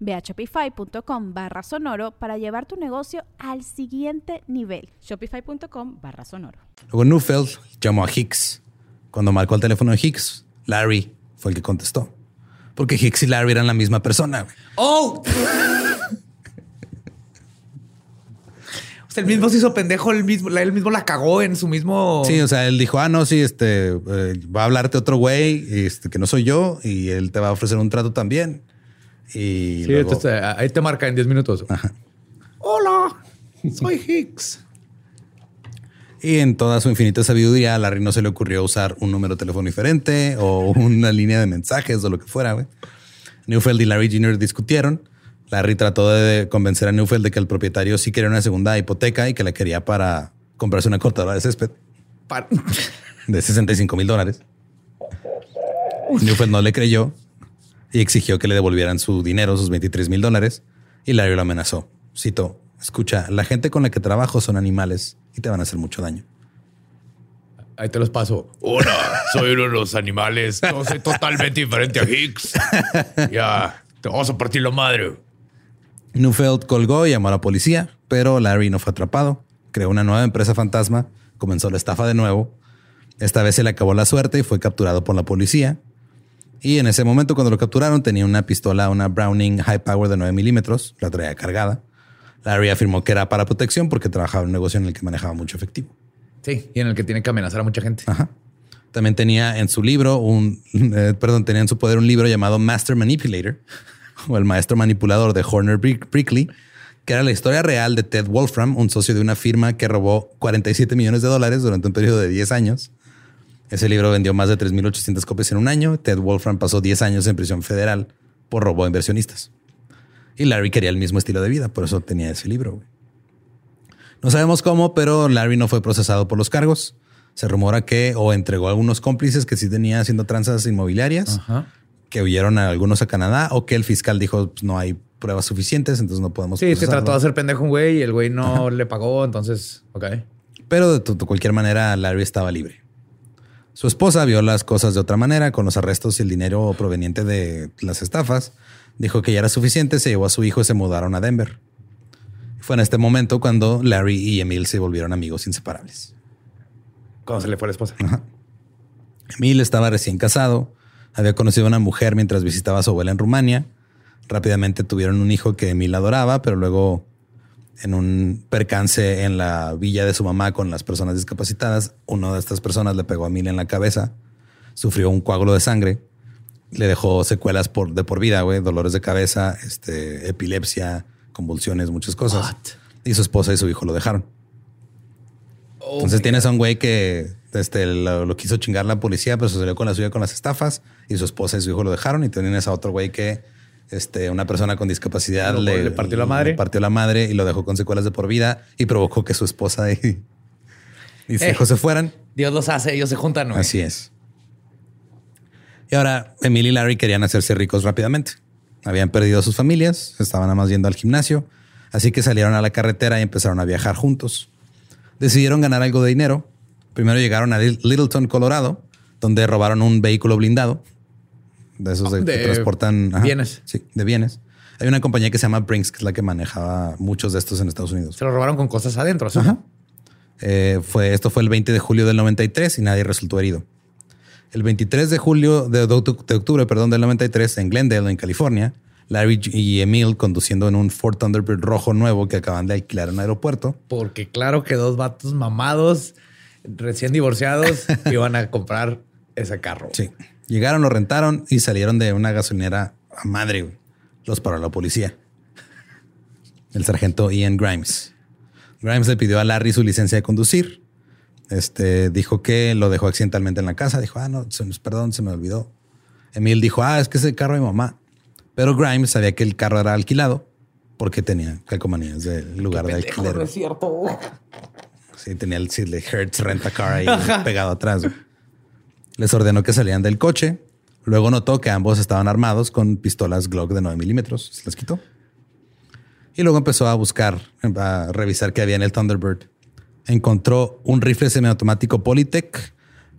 C: Ve a shopify.com barra sonoro para llevar tu negocio al siguiente nivel.
D: Shopify.com barra sonoro.
A: Luego Newfeld llamó a Hicks. Cuando marcó el teléfono de Hicks, Larry fue el que contestó. Porque Hicks y Larry eran la misma persona.
B: ¡Oh! el mismo se hizo pendejo, él mismo, él mismo la cagó en su mismo.
A: Sí, o sea, él dijo, ah, no, sí, este eh, va a hablarte otro güey, este, que no soy yo, y él te va a ofrecer un trato también. Y
B: sí, ahí te marca en 10 minutos. Hola, soy Hicks.
A: Y en toda su infinita sabiduría, a Larry no se le ocurrió usar un número de teléfono diferente o una línea de mensajes o lo que fuera. Newfeld y Larry Jr. discutieron Larry trató de convencer a Neufeld de que el propietario sí quería una segunda hipoteca y que la quería para comprarse una cortadora de césped de 65 mil dólares. Neufeld no le creyó y exigió que le devolvieran su dinero, sus 23 mil dólares, y Larry lo amenazó. Cito, escucha, la gente con la que trabajo son animales y te van a hacer mucho daño.
B: Ahí te los paso. Hola, soy uno de los animales. Yo soy totalmente diferente a Hicks. Ya, te vamos a partir la madre.
A: Neufeld colgó y llamó a la policía, pero Larry no fue atrapado. Creó una nueva empresa fantasma, comenzó la estafa de nuevo. Esta vez se le acabó la suerte y fue capturado por la policía. Y en ese momento, cuando lo capturaron, tenía una pistola, una Browning High Power de 9 milímetros, la traía cargada. Larry afirmó que era para protección porque trabajaba en un negocio en el que manejaba mucho efectivo.
B: Sí, y en el que tiene que amenazar a mucha gente.
A: Ajá. También tenía en su libro un, eh, perdón, tenía en su poder un libro llamado Master Manipulator o el maestro manipulador de Horner Brick- Brickley, que era la historia real de Ted Wolfram, un socio de una firma que robó 47 millones de dólares durante un periodo de 10 años. Ese libro vendió más de 3.800 copias en un año. Ted Wolfram pasó 10 años en prisión federal por robo a inversionistas. Y Larry quería el mismo estilo de vida, por eso tenía ese libro. güey. No sabemos cómo, pero Larry no fue procesado por los cargos. Se rumora que o entregó a algunos cómplices que sí tenía haciendo tranzas inmobiliarias,
B: Ajá.
A: que huyeron a algunos a Canadá, o que el fiscal dijo pues, no hay pruebas suficientes, entonces no podemos.
B: Sí, se
A: procesarlo".
B: trató de hacer pendejo un güey y el güey no le pagó, entonces, ok.
A: Pero de, de cualquier manera, Larry estaba libre. Su esposa vio las cosas de otra manera, con los arrestos y el dinero proveniente de las estafas. Dijo que ya era suficiente, se llevó a su hijo y se mudaron a Denver. Fue en este momento cuando Larry y Emil se volvieron amigos inseparables.
B: Cuando se le fue la esposa.
A: Emil estaba recién casado, había conocido a una mujer mientras visitaba a su abuela en Rumania. Rápidamente tuvieron un hijo que Emil adoraba, pero luego en un percance en la villa de su mamá con las personas discapacitadas, una de estas personas le pegó a Emil en la cabeza, sufrió un coágulo de sangre, le dejó secuelas por, de por vida, güey, dolores de cabeza, este, epilepsia, convulsiones, muchas cosas.
B: What?
A: Y su esposa y su hijo lo dejaron. Entonces tienes a un güey que este, lo, lo quiso chingar la policía, pero se salió con la suya con las estafas y su esposa y su hijo lo dejaron. Y tienes a otro güey que este, una persona con discapacidad le,
B: le partió la madre.
A: le partió la madre y lo dejó con secuelas de por vida y provocó que su esposa y, y
B: Eh.
A: hijo se fueran.
B: Dios los hace, ellos se juntan, güey.
A: Así es. Y ahora Emil y Larry querían hacerse ricos rápidamente. Habían perdido a sus familias, estaban nada más yendo al gimnasio, así que salieron a la carretera y empezaron a viajar juntos. Decidieron ganar algo de dinero. Primero llegaron a Lit- Littleton, Colorado, donde robaron un vehículo blindado. De esos de, que transportan
B: bienes.
A: Sí, de bienes. Hay una compañía que se llama Brinks, que es la que manejaba muchos de estos en Estados Unidos.
B: Se lo robaron con cosas adentro. ¿sí?
A: Ajá. Eh, fue, esto fue el 20 de julio del 93 y nadie resultó herido. El 23 de julio de, de de octubre, perdón, del 93 en Glendale, en California, Larry y Emil conduciendo en un Ford Thunderbird rojo nuevo que acaban de alquilar en un aeropuerto.
B: Porque claro que dos vatos mamados, recién divorciados, iban a comprar ese carro.
A: Sí. Llegaron, lo rentaron y salieron de una gasolinera a madre. güey. Los paró la policía. El sargento Ian Grimes. Grimes le pidió a Larry su licencia de conducir. Este dijo que lo dejó accidentalmente en la casa. Dijo, ah, no, perdón, se me olvidó. Emil dijo, ah, es que es el carro de mi mamá. Pero Grimes sabía que el carro era alquilado porque tenía calcomanías del lugar de alquiler. güey.
B: cierto.
A: Sí, tenía el, el Hertz Rent a Car ahí pegado atrás. güey. Les ordenó que salieran del coche. Luego notó que ambos estaban armados con pistolas Glock de 9 milímetros. Se las quitó. Y luego empezó a buscar, a revisar qué había en el Thunderbird. Encontró un rifle semiautomático Polytech,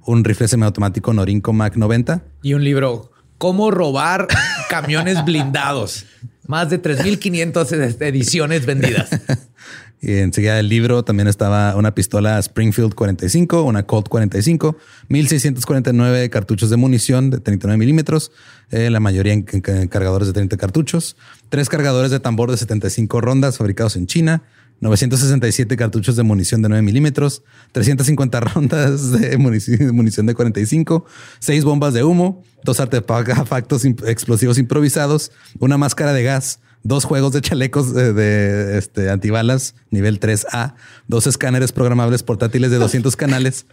A: un rifle semiautomático Norinco Mac 90,
B: Y un libro, ¿Cómo robar camiones blindados? Más de 3.500 ediciones vendidas.
A: Y enseguida del libro también estaba una pistola Springfield 45, una Colt 45, 1649 cartuchos de munición de 39 milímetros, eh, la mayoría en, en- cargadores de 30 cartuchos, tres cargadores de tambor de 75 rondas fabricados en China, 967 cartuchos de munición de 9 milímetros, 350 rondas de munici- de munición de 45, seis bombas de humo, dos artefactos explosivos improvisados, una máscara de gas, dos juegos de chalecos de, de, este, antibalas nivel 3A, dos escáneres programables portátiles de 200 canales,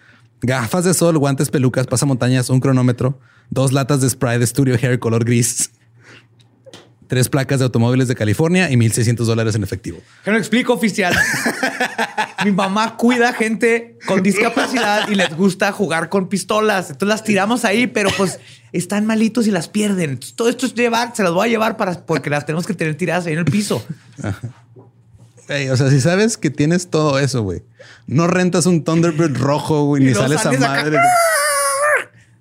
A: gafas de sol, guantes, pelucas, pasamontañas, un cronómetro, dos latas de spray de Studio Hair color gris, tres placas de automóviles de California y 1.600 dólares en efectivo.
B: Que no explico, oficial. Mi mamá cuida gente con discapacidad y les gusta jugar con pistolas. Entonces las tiramos ahí, pero pues están malitos y las pierden. Entonces, todo esto es llevar, se las voy a llevar para porque las tenemos que tener tiradas ahí en el piso.
A: O sea, si sabes que tienes todo eso, güey, no rentas un Thunderbird rojo, güey, ni
B: no
A: sales a
B: acá.
A: madre.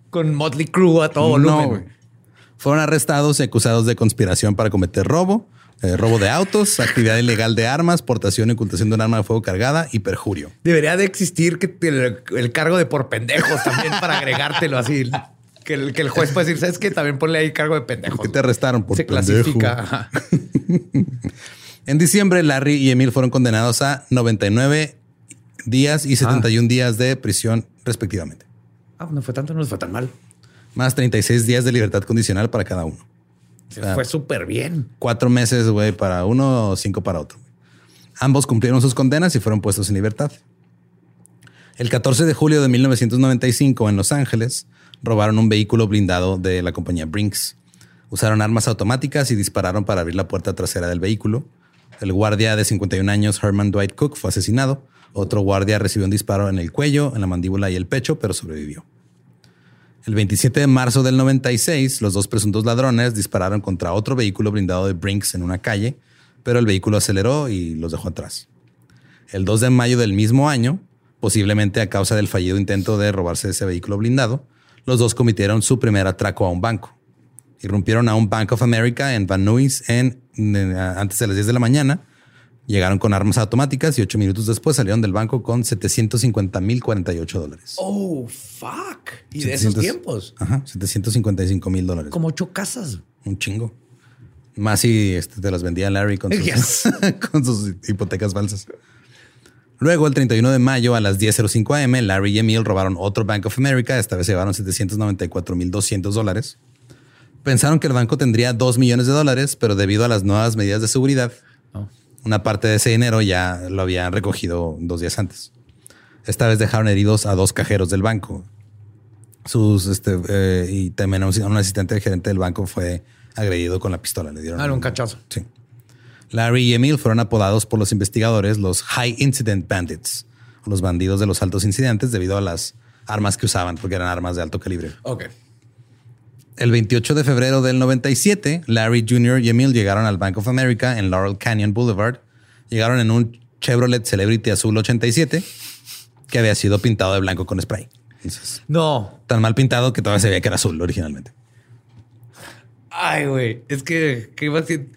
B: Con Motley Crue a todo
A: No,
B: volumen.
A: güey. Fueron arrestados y acusados de conspiración para cometer robo, eh, robo de autos, actividad ilegal de armas, portación y ocultación de un arma de fuego cargada y perjurio.
B: Debería de existir que el, el cargo de por pendejos también para agregártelo así. Que el, que el juez puede decir, ¿sabes qué? También ponle ahí cargo de pendejos.
A: ¿Por qué te arrestaron por
B: Se
A: pendejo?
B: clasifica.
A: En diciembre, Larry y Emil fueron condenados a 99 días y 71 días de prisión, respectivamente.
B: Ah, no fue tanto, no fue tan mal.
A: Más 36 días de libertad condicional para cada uno.
B: Se fue súper bien.
A: Cuatro meses, güey, para uno cinco para otro. Ambos cumplieron sus condenas y fueron puestos en libertad. El 14 de julio de 1995 en Los Ángeles robaron un vehículo blindado de la compañía Brinks. Usaron armas automáticas y dispararon para abrir la puerta trasera del vehículo. El guardia de 51 años, Herman Dwight Cook, fue asesinado. Otro guardia recibió un disparo en el cuello, en la mandíbula y el pecho, pero sobrevivió. El 27 de marzo del 96, los dos presuntos ladrones dispararon contra otro vehículo blindado de Brinks en una calle, pero el vehículo aceleró y los dejó atrás. El 2 de mayo del mismo año, posiblemente a causa del fallido intento de robarse ese vehículo blindado, los dos cometieron su primer atraco a un banco. Irrumpieron a un Bank of America en Van Nuys en, antes de las 10 de la mañana. Llegaron con armas automáticas y ocho minutos después salieron del banco con 750.048 dólares.
B: Oh, fuck. Y de esos
A: 700.
B: tiempos.
A: Ajá, 755 mil dólares.
B: Como ocho casas.
A: Un chingo. Más si este, te las vendía Larry con sus,
B: Yes.
A: con sus hipotecas falsas. Luego, el 31 de mayo a las 10.05 am, Larry y Emil robaron otro Bank of America. Esta vez se llevaron 794.200 dólares. Pensaron que el banco tendría 2 millones de dólares, pero debido a las nuevas medidas de seguridad,
B: Oh.
A: Una parte de ese dinero ya lo habían recogido dos días antes. Esta vez dejaron heridos a dos cajeros del banco. Sus, este, eh, y también a un, un asistente del gerente del banco fue agredido con la pistola. Le dieron
B: Ah, un cachazo.
A: Sí. Larry y Emil fueron apodados por los investigadores los High Incident Bandits, los bandidos de los altos incidentes debido a las armas que usaban, porque eran armas de alto calibre.
B: Ok.
A: El 28 de febrero del 97, Larry Jr. y Emil llegaron al Bank of America en Laurel Canyon Boulevard. Llegaron en un Chevrolet Celebrity Azul 87 que había sido pintado de blanco con spray. Entonces,
B: No.
A: tan mal pintado que todavía se veía que era azul originalmente.
B: Ay, güey. Es que, ¿qué iba a decir?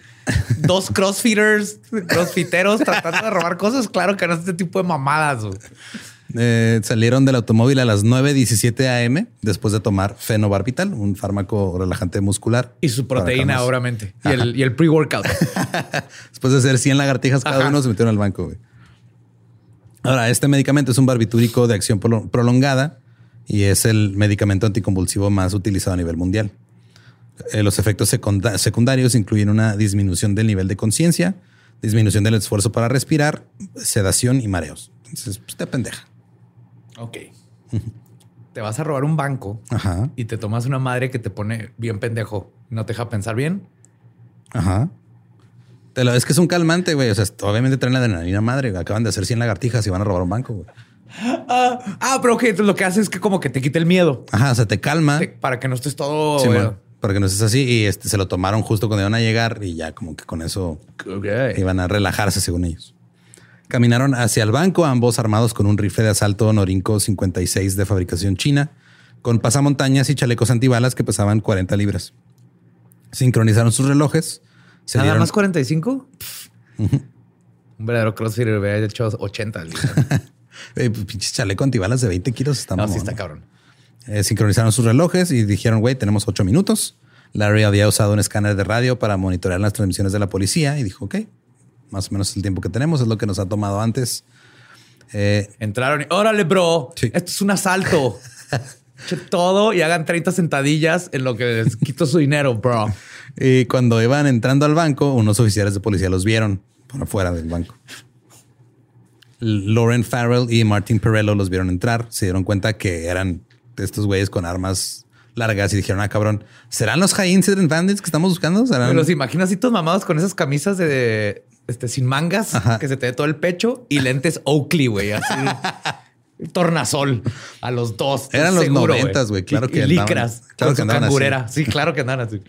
B: Dos crossfitters, crossfiteros tratando de robar cosas. Claro que no es este tipo de mamadas.
A: Eh, salieron del automóvil a las 9.17 am después de tomar fenobarbital, un fármaco relajante muscular.
B: Y su proteína, obviamente. Y el, y el pre-workout.
A: Después de hacer 100 lagartijas cada
B: Ajá.
A: uno, se metieron al banco. güey. Ahora, este medicamento es un barbitúrico de acción prolo- prolongada y es el medicamento anticonvulsivo más utilizado a nivel mundial. Eh, los efectos secunda- secundarios incluyen una disminución del nivel de conciencia, disminución del esfuerzo para respirar, sedación y mareos. Entonces, pues te pendeja.
B: Ok. Te vas a robar un banco
A: Ajá.
B: y te tomas una madre que te pone bien pendejo. No te deja pensar bien.
A: Ajá. Te lo, es que es un calmante, güey. O sea, obviamente traen la adrenalina madre. Acaban de hacer 100 lagartijas y van a robar un banco, güey.
B: Ah, ah, pero que lo que hace es que como que te quite el miedo
A: Ajá, o sea, te calma.
B: te- para que no estés todo.
A: Sí,
B: eh,
A: bueno, para que no estés así. Y este, se lo tomaron justo cuando iban a llegar y ya como que con eso iban a relajarse según ellos. Caminaron hacia el banco, ambos armados con un rifle de asalto Norinco 56 de fabricación china, con pasamontañas y chalecos antibalas que pesaban 40 libras. Sincronizaron sus relojes. Se
B: ¿Nada
A: dieron-
B: más 45? Pff. Un verdadero crossfitter hubiera hecho 80.
A: Eh, pues, pinche chaleco antibalas de 20 kilos. Está
B: no, sí está cabrón.
A: Eh, sincronizaron sus relojes y dijeron, güey, tenemos ocho minutos. Larry había usado un escáner de radio para monitorear las transmisiones de la policía y dijo, ok, más o menos el tiempo que tenemos es lo que nos ha tomado antes. Eh,
B: Entraron y órale, bro.
A: Sí.
B: Esto es un asalto. Eche todo y hagan 30 sentadillas en lo que les quito su dinero, bro.
A: y cuando iban entrando al banco, unos oficiales de policía los vieron por afuera del banco. Lauren Farrell y Martin Perello los vieron entrar. Se dieron cuenta que eran estos güeyes con armas largas y dijeron, ah, cabrón, ¿serán los High Incident Bandits que estamos buscando? ¿Serán?
B: Me los imagino así todos mamados con esas camisas de este sin mangas
A: Ajá.
B: que se te ve todo el pecho y lentes Oakley, güey, así. Tornasol a los dos.
A: Eran los noventas, güey, claro que
B: y
A: andaban-
B: licras.
A: claro que andaban así.
B: cangurera. Sí, claro que andan así.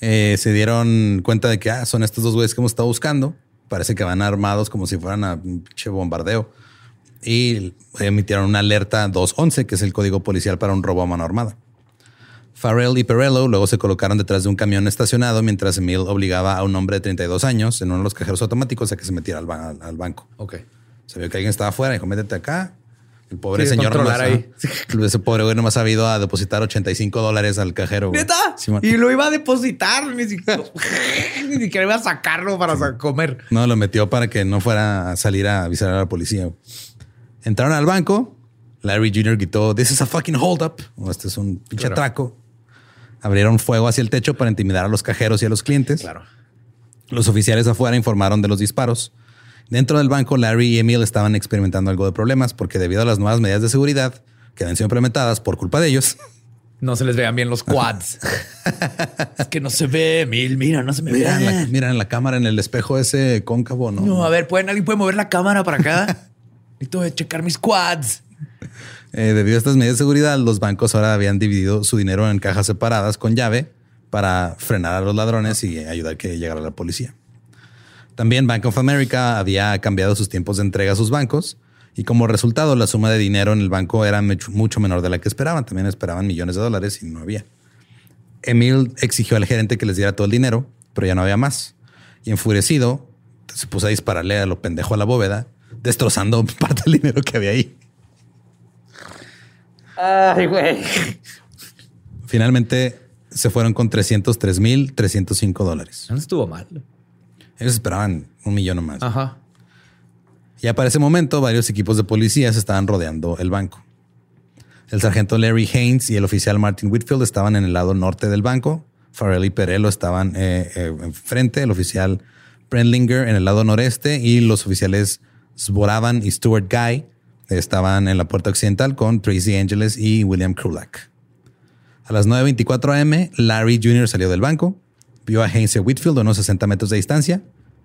A: Eh, se dieron cuenta de que ah, son estos dos güeyes que hemos estado buscando. Parece que van armados como si fueran a un pinche bombardeo. Y emitieron una alerta 211, que es el código policial para un robo a mano armada. Farrell y Perello luego se colocaron detrás de un camión estacionado mientras Emil obligaba a un hombre de 32 años en uno de los cajeros automáticos a que se metiera al, ba- al banco.
B: Ok.
A: Se vio que alguien estaba afuera y dijo, métete acá. El pobre
B: Sí,
A: señor nomás,
B: ahí.
A: ¿no? Ese pobre güey nomás ha ido a depositar 85 dólares al cajero. güey.
B: ¿Neta? Y lo iba a depositar. Ni siquiera, ni siquiera iba a sacarlo para comer.
A: No, lo metió para que no fuera a salir a avisar a la policía. Entraron al banco. Larry Jr. gritó, this is a fucking hold up. O este es un pinche
B: Claro.
A: atraco. Abrieron fuego hacia el techo para intimidar a los cajeros y a los clientes.
B: Claro.
A: Los oficiales afuera informaron de los disparos. Dentro del banco, Larry y Emil estaban experimentando algo de problemas porque debido a las nuevas medidas de seguridad que habían sido implementadas por culpa de ellos,
B: No se les vean bien los quads. es que no se ve, Mil. Mira, no se me
A: la,
B: ve.
A: miran la cámara en el espejo ese cóncavo, ¿no?
B: No, a ver, ¿pueden, ¿alguien puede mover la cámara para acá? Necesito de checar mis quads.
A: Eh, debido a estas medidas de seguridad, los bancos ahora habían dividido su dinero en cajas separadas con llave para frenar a los ladrones y ayudar que llegara la policía. También Bank of America había cambiado sus tiempos de entrega a sus bancos y como resultado la suma de dinero en el banco era mucho menor de la que esperaban. También esperaban millones de dólares y no había. Emil exigió al gerente que les diera todo el dinero, pero ya no había más. Y enfurecido, se puso a dispararle a lo pendejo a la bóveda, destrozando parte del dinero que había ahí.
B: Ay, güey.
A: Finalmente se fueron con 303 mil 305 dólares.
B: No estuvo mal.
A: Ellos esperaban un millón o más.
B: Ajá.
A: Ya para ese momento, varios equipos de policías estaban rodeando el banco. El sargento Larry Haynes y el oficial Martin Whitfield estaban en el lado norte del banco. Farrell y Perello estaban eh, eh, enfrente, el oficial Brendlinger en el lado noreste y los oficiales Svoravan y Stuart Guy estaban en la puerta occidental con Tracy Angeles y William Krulak. A las 9.24 am, Larry Jr. salió del banco, vio a a Whitfield a unos 60 metros de distancia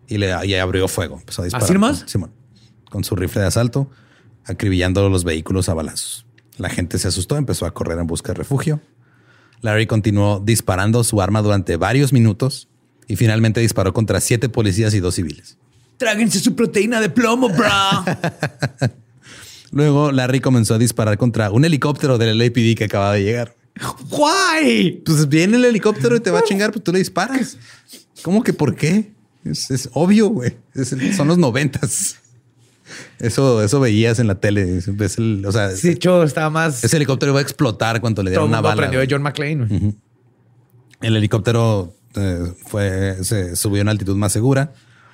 A: y le y abrió fuego. Empezó a disparar.
B: ¿Así
A: Simón, con su rifle de asalto, acribillando los vehículos a balazos. La gente se asustó, empezó a correr en busca de refugio. Larry continuó disparando su arma durante varios minutos y finalmente disparó contra siete policías y dos civiles.
B: Tráguense su proteína de plomo, bro.
A: Luego Larry comenzó a disparar contra un helicóptero del LAPD que acababa de llegar.
B: Guay.
A: Pues viene el helicóptero y te va a chingar, pues tú le disparas. ¿Cómo que por qué? Es, es obvio, güey. Es son los noventas. Eso, eso veías en la tele. El- o sea,
B: De hecho, estaba más.
A: ese helicóptero iba a explotar cuando le
B: el
A: una bala.
B: aprendió de. John McClane.
A: El helicóptero eh, fue, se subió a una altitud más segura.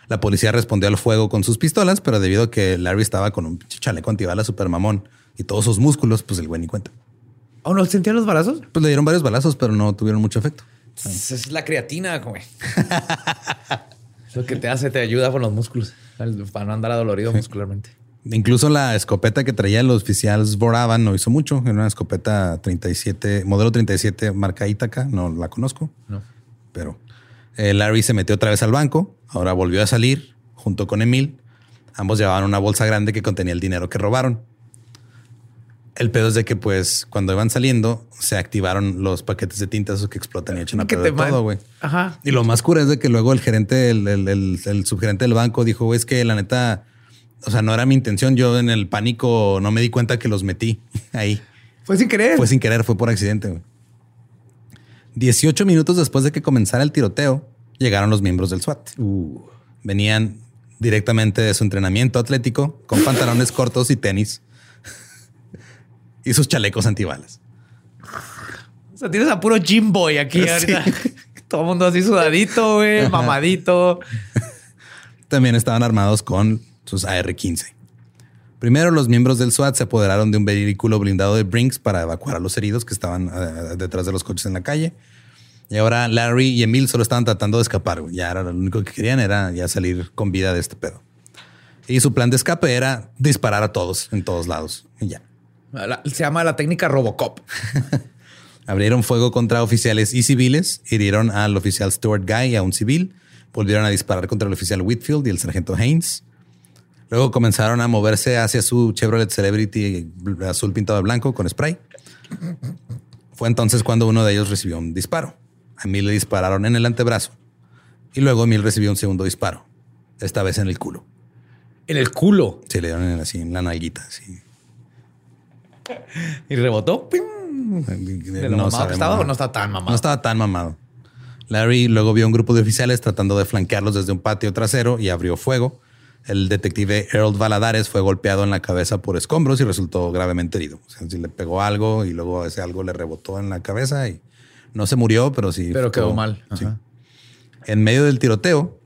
A: La policía respondió al fuego con sus pistolas, pero debido a que Larry estaba con un pinche chaleco antibalas super mamón y todos sus músculos, pues el güey ni cuenta.
B: ¿Oh, no sentían los balazos?
A: Pues le dieron varios balazos, pero no tuvieron mucho efecto.
B: Es es la creatina, güey. Lo que te hace, te ayuda con los músculos para no andar adolorido muscularmente.
A: Incluso la escopeta que traía el oficial Zboravan no hizo mucho. Era una escopeta 37, modelo 37 marca Ítaca. No la conozco,
B: No.
A: pero Larry se metió otra vez al banco. Ahora volvió a salir junto con Emil. Ambos llevaban una bolsa grande que contenía el dinero que robaron. El pedo es de que, pues, cuando iban saliendo, se activaron los paquetes de tinta esos que explotan y echan a
B: man-
A: todo, güey.
B: Ajá.
A: Y lo más cura es de que luego el gerente, el, el- el- el subgerente del banco dijo, güey, es que la neta, o sea, no era mi intención. Yo en el pánico no me di cuenta que los metí ahí.
B: Fue sin querer.
A: Fue sin querer, fue por accidente. güey. 18 minutos después de que comenzara el tiroteo, llegaron los miembros del SWAT.
B: Uh.
A: Venían directamente de su entrenamiento atlético con pantalones cortos y tenis y sus chalecos antibalas.
B: O sea, tienes a puro gym boy aquí ahorita. Todo el mundo así sudadito, güey, mamadito.
A: También estaban armados con sus AR-15. Primero, los miembros del SWAT se apoderaron de un vehículo blindado de Brinks para evacuar a los heridos que estaban eh, detrás de los coches en la calle. Y ahora Larry y Emil solo estaban tratando de escapar. Ya era lo único que querían era ya salir con vida de este pedo. Y su plan de escape era disparar a todos en todos lados. Y ya.
B: La- se llama la técnica Robocop.
A: Abrieron fuego contra oficiales y civiles, hirieron al oficial Stuart Guy y a un civil, volvieron a disparar contra el oficial Whitfield y el sargento Haynes. Luego comenzaron a moverse hacia su Chevrolet Celebrity azul pintado de blanco con spray. Fue entonces cuando uno de ellos recibió un disparo. A Emil le dispararon en el antebrazo y luego Emil recibió un segundo disparo, esta vez en el culo.
B: En el culo.
A: Se le dieron en- así en la nalguita. Así.
B: Y rebotó. ¡pim! ¿De lo mamado que
A: sabemos,
B: estaba o no estaba tan mamado?
A: No estaba tan mamado. Larry luego vio un grupo de oficiales tratando de flanquearlos desde un patio trasero y abrió fuego. El detective Harold Valadares fue golpeado en la cabeza por escombros y resultó gravemente herido. O sea, si le pegó algo y luego ese algo le rebotó en la cabeza y no se murió, pero sí.
B: Pero quedó mal.
A: sí. En medio del tiroteo,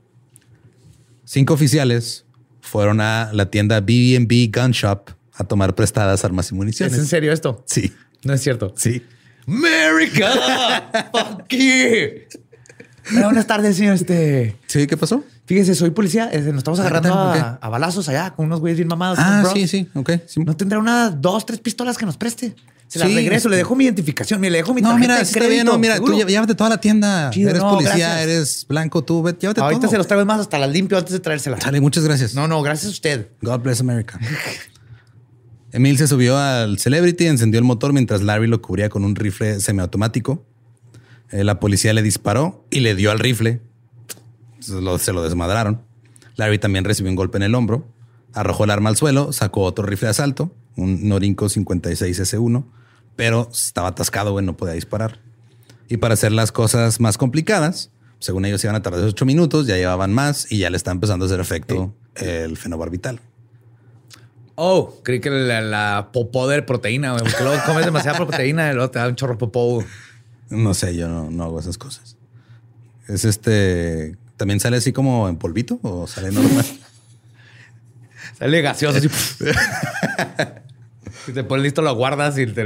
A: cinco oficiales fueron a la tienda BB&B Gun Shop a tomar prestadas armas y
B: ¿Es en
A: municiones.
B: serio esto?
A: Sí,
B: No es cierto.
A: sí.
B: ¡America! ¡Fuck you! Buenas tardes, señor. Este,
A: ¿Sí? ¿Qué pasó?
B: Fíjese, soy policía. Nos estamos
A: Ah, ¿qué
B: agarrando a, a balazos allá con unos güeyes bien mamados.
A: Ah,
B: bros.
A: sí, sí. Ok. sí.
B: ¿No tendrá unas dos, tres pistolas que nos preste? Se las
A: Sí,
B: regreso, le
A: este-
B: dejo mi identificación, le dejo mi
A: No,
B: tarjeta
A: mira,
B: de
A: bien. No, mira,
B: ¿seguro?
A: tú llé- llévate toda la tienda.
B: Chido,
A: eres
B: no,
A: policía,
B: gracias.
A: eres blanco, tú ve- llévate
B: Ahorita
A: todo.
B: se los traigo más, hasta las limpio antes de traérselas.
A: Sale, muchas gracias.
B: No, no, gracias a usted.
A: God bless America. Emil se subió al Celebrity, encendió el motor mientras Larry lo cubría con un rifle semiautomático. Eh, la policía le disparó y le dio al rifle. Se lo, se lo desmadraron. Larry también recibió un golpe en el hombro. Arrojó el arma al suelo, sacó otro rifle de asalto, un Norinco 56 S1, pero estaba atascado, güey, no podía disparar. Y para hacer las cosas más complicadas, según ellos iban a tardar ocho minutos, ya llevaban más y ya le está empezando a hacer efecto el fenobarbital.
B: Oh, creí que la, la popó de proteína, güey. Porque luego comes demasiada proteína y luego te da un chorro popó.
A: No sé, yo no, no hago esas cosas. Es este. ¿También sale así como en polvito o sale normal?
B: Sale gaseoso así. si te pones listo, lo guardas y te,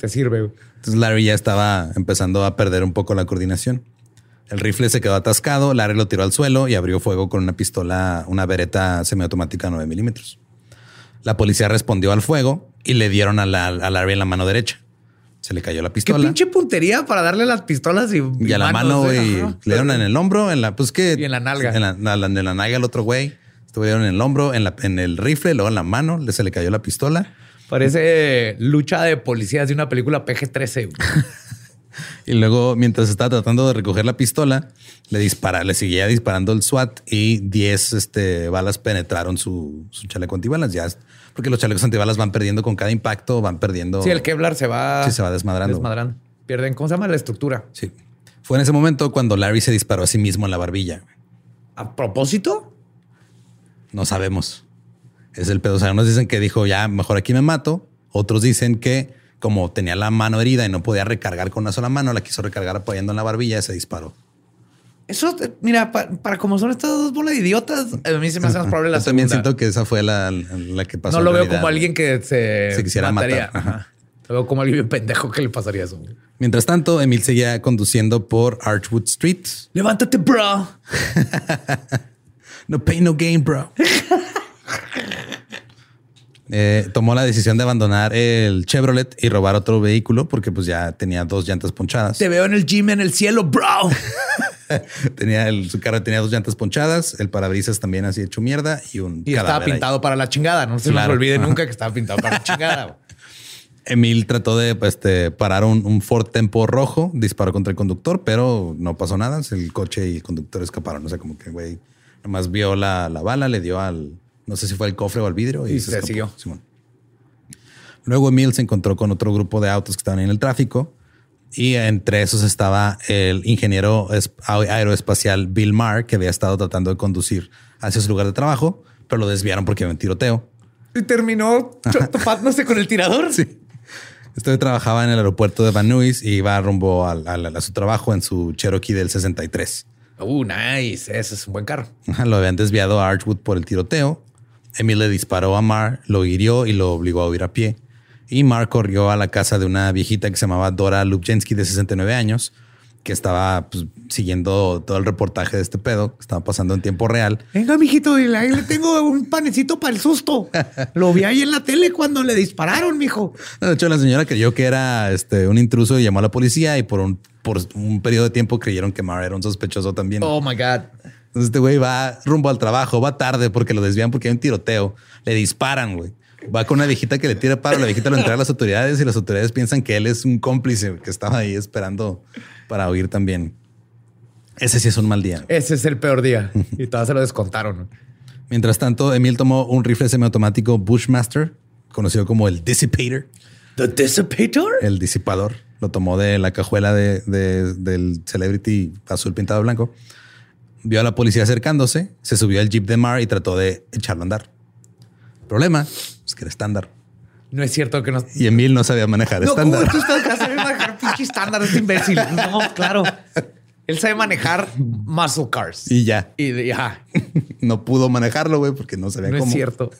B: te sirve.
A: Entonces Larry ya estaba empezando a perder un poco la coordinación. El rifle se quedó atascado, Larry lo tiró al suelo y abrió fuego con una pistola, una bereta semiautomática 9 milímetros. La policía respondió al fuego y le dieron a, la- a Larry en la mano derecha. Se le cayó la
B: Qué
A: pistola.
B: pinche puntería para darle las pistolas y,
A: Y a la mano,
B: ¿eh?
A: güey. Le dieron en el hombro, en la, pues que.
B: Y en la nalga.
A: En la, en la- en la nalga el otro güey. Estuvieron en el hombro, en, la, en el rifle, luego en la mano, le- se le cayó la pistola.
B: Parece lucha de policías de una película PG-13.
A: Y luego, mientras estaba tratando de recoger la pistola, le dispara, le seguía disparando el SWAT y 10 este, balas penetraron su, su chaleco antibalas. Ya, porque los chalecos antibalas van perdiendo con cada impacto, van perdiendo.
B: Sí, el Kevlar se va...
A: Sí, se va desmadrando.
B: Desmadrando. Pierden, ¿cómo se llama? La estructura.
A: Sí. Fue en ese momento cuando Larry se disparó a sí mismo en la barbilla.
B: ¿A propósito?
A: No sabemos. Es el pedo. O sea, unos dicen que dijo, ya, mejor aquí me mato. Otros dicen que como tenía la mano herida y no podía recargar con una sola mano, la quiso recargar apoyando en la barbilla y se disparó.
B: Eso, eh, mira, pa- para como son estas dos bolas de idiotas, a mí se me hace más probable la
A: Yo también siento que esa fue la, la que pasó.
B: No lo veo como alguien que se,
A: Se quisiera
B: mataría.
A: matar. Ajá.
B: Lo veo como alguien pendejo que le pasaría eso.
A: Mientras tanto, Emil seguía conduciendo por Archwood Street.
B: Levántate, bro.
A: No pain, no gain, bro. Eh, tomó la decisión de abandonar el Chevrolet y robar otro vehículo porque pues ya tenía dos llantas ponchadas.
B: Te veo en el gym en el cielo, bro.
A: Tenía el- su carro tenía dos llantas ponchadas, el parabrisas también así hecho mierda y un
B: Y estaba
A: ahí.
B: pintado para la chingada. No se
A: Claro.
B: nos olvide nunca que estaba pintado para la chingada.
A: Emil trató de pues, este, parar un, un Ford Tempo rojo, disparó contra el conductor, pero no pasó nada. El coche y el conductor escaparon. O sea, como que, güey, nomás vio la, la bala, le dio al, no sé si fue al cofre o al vidrio y,
B: Y
A: se,
B: siguió.
A: Simón. Luego Emil se encontró con otro grupo de autos que estaban en el tráfico y entre esos estaba el ingeniero es- aeroespacial Bill Maher, que había estado tratando de conducir hacia su lugar de trabajo, pero lo desviaron porque había un tiroteo.
B: Y terminó topándose con el tirador.
A: Sí. Este trabajaba en el aeropuerto de Van Nuys y iba rumbo a, su trabajo en su Cherokee del 63.
B: Uh, nice. Ese es un buen carro.
A: Lo habían desviado a Archwood por el tiroteo. Emil le disparó a Mar, lo hirió y lo obligó a huir a pie. Y Mar corrió a la casa de una viejita que se llamaba Dora Lubchensky de 69 años que estaba pues, siguiendo todo el reportaje de este pedo, que estaba pasando en tiempo real.
B: Venga, mijito, y ahí le tengo un panecito para el susto. Lo vi ahí en la tele cuando le dispararon, mijo.
A: De hecho, la señora creyó que era este, un intruso y llamó a la policía y por un, por un periodo de tiempo creyeron que Mar era un sospechoso también.
B: Oh my God.
A: Entonces este güey va rumbo al trabajo, va tarde porque lo desvían porque hay un tiroteo, le disparan, güey. Va con una viejita que le tira paro, la viejita lo entrega a las autoridades y las autoridades piensan que él es un cómplice que estaba ahí esperando para oír también. Ese sí es un mal día.
B: Ese es el peor día. Y todas se lo descontaron.
A: Mientras tanto, Emil tomó un rifle semiautomático Bushmaster, conocido como el Dissipator,
B: The Dissipator.
A: el disipador. Lo tomó de la cajuela de- de- del Celebrity azul pintado blanco. Vio a la policía acercándose, se subió al jeep de Mar y trató de echarlo a andar. Problema es que era estándar.
B: No es cierto que nos.
A: Y Emil no sabía manejar
B: No, ¿cómo
A: estándar.
B: tú estás que hacer manejar pinche estándar este imbécil? No, claro. Él sabe manejar muscle cars.
A: Y ya.
B: Y ajá,
A: No pudo manejarlo, güey, porque no sabía
B: no
A: cómo.
B: es cierto.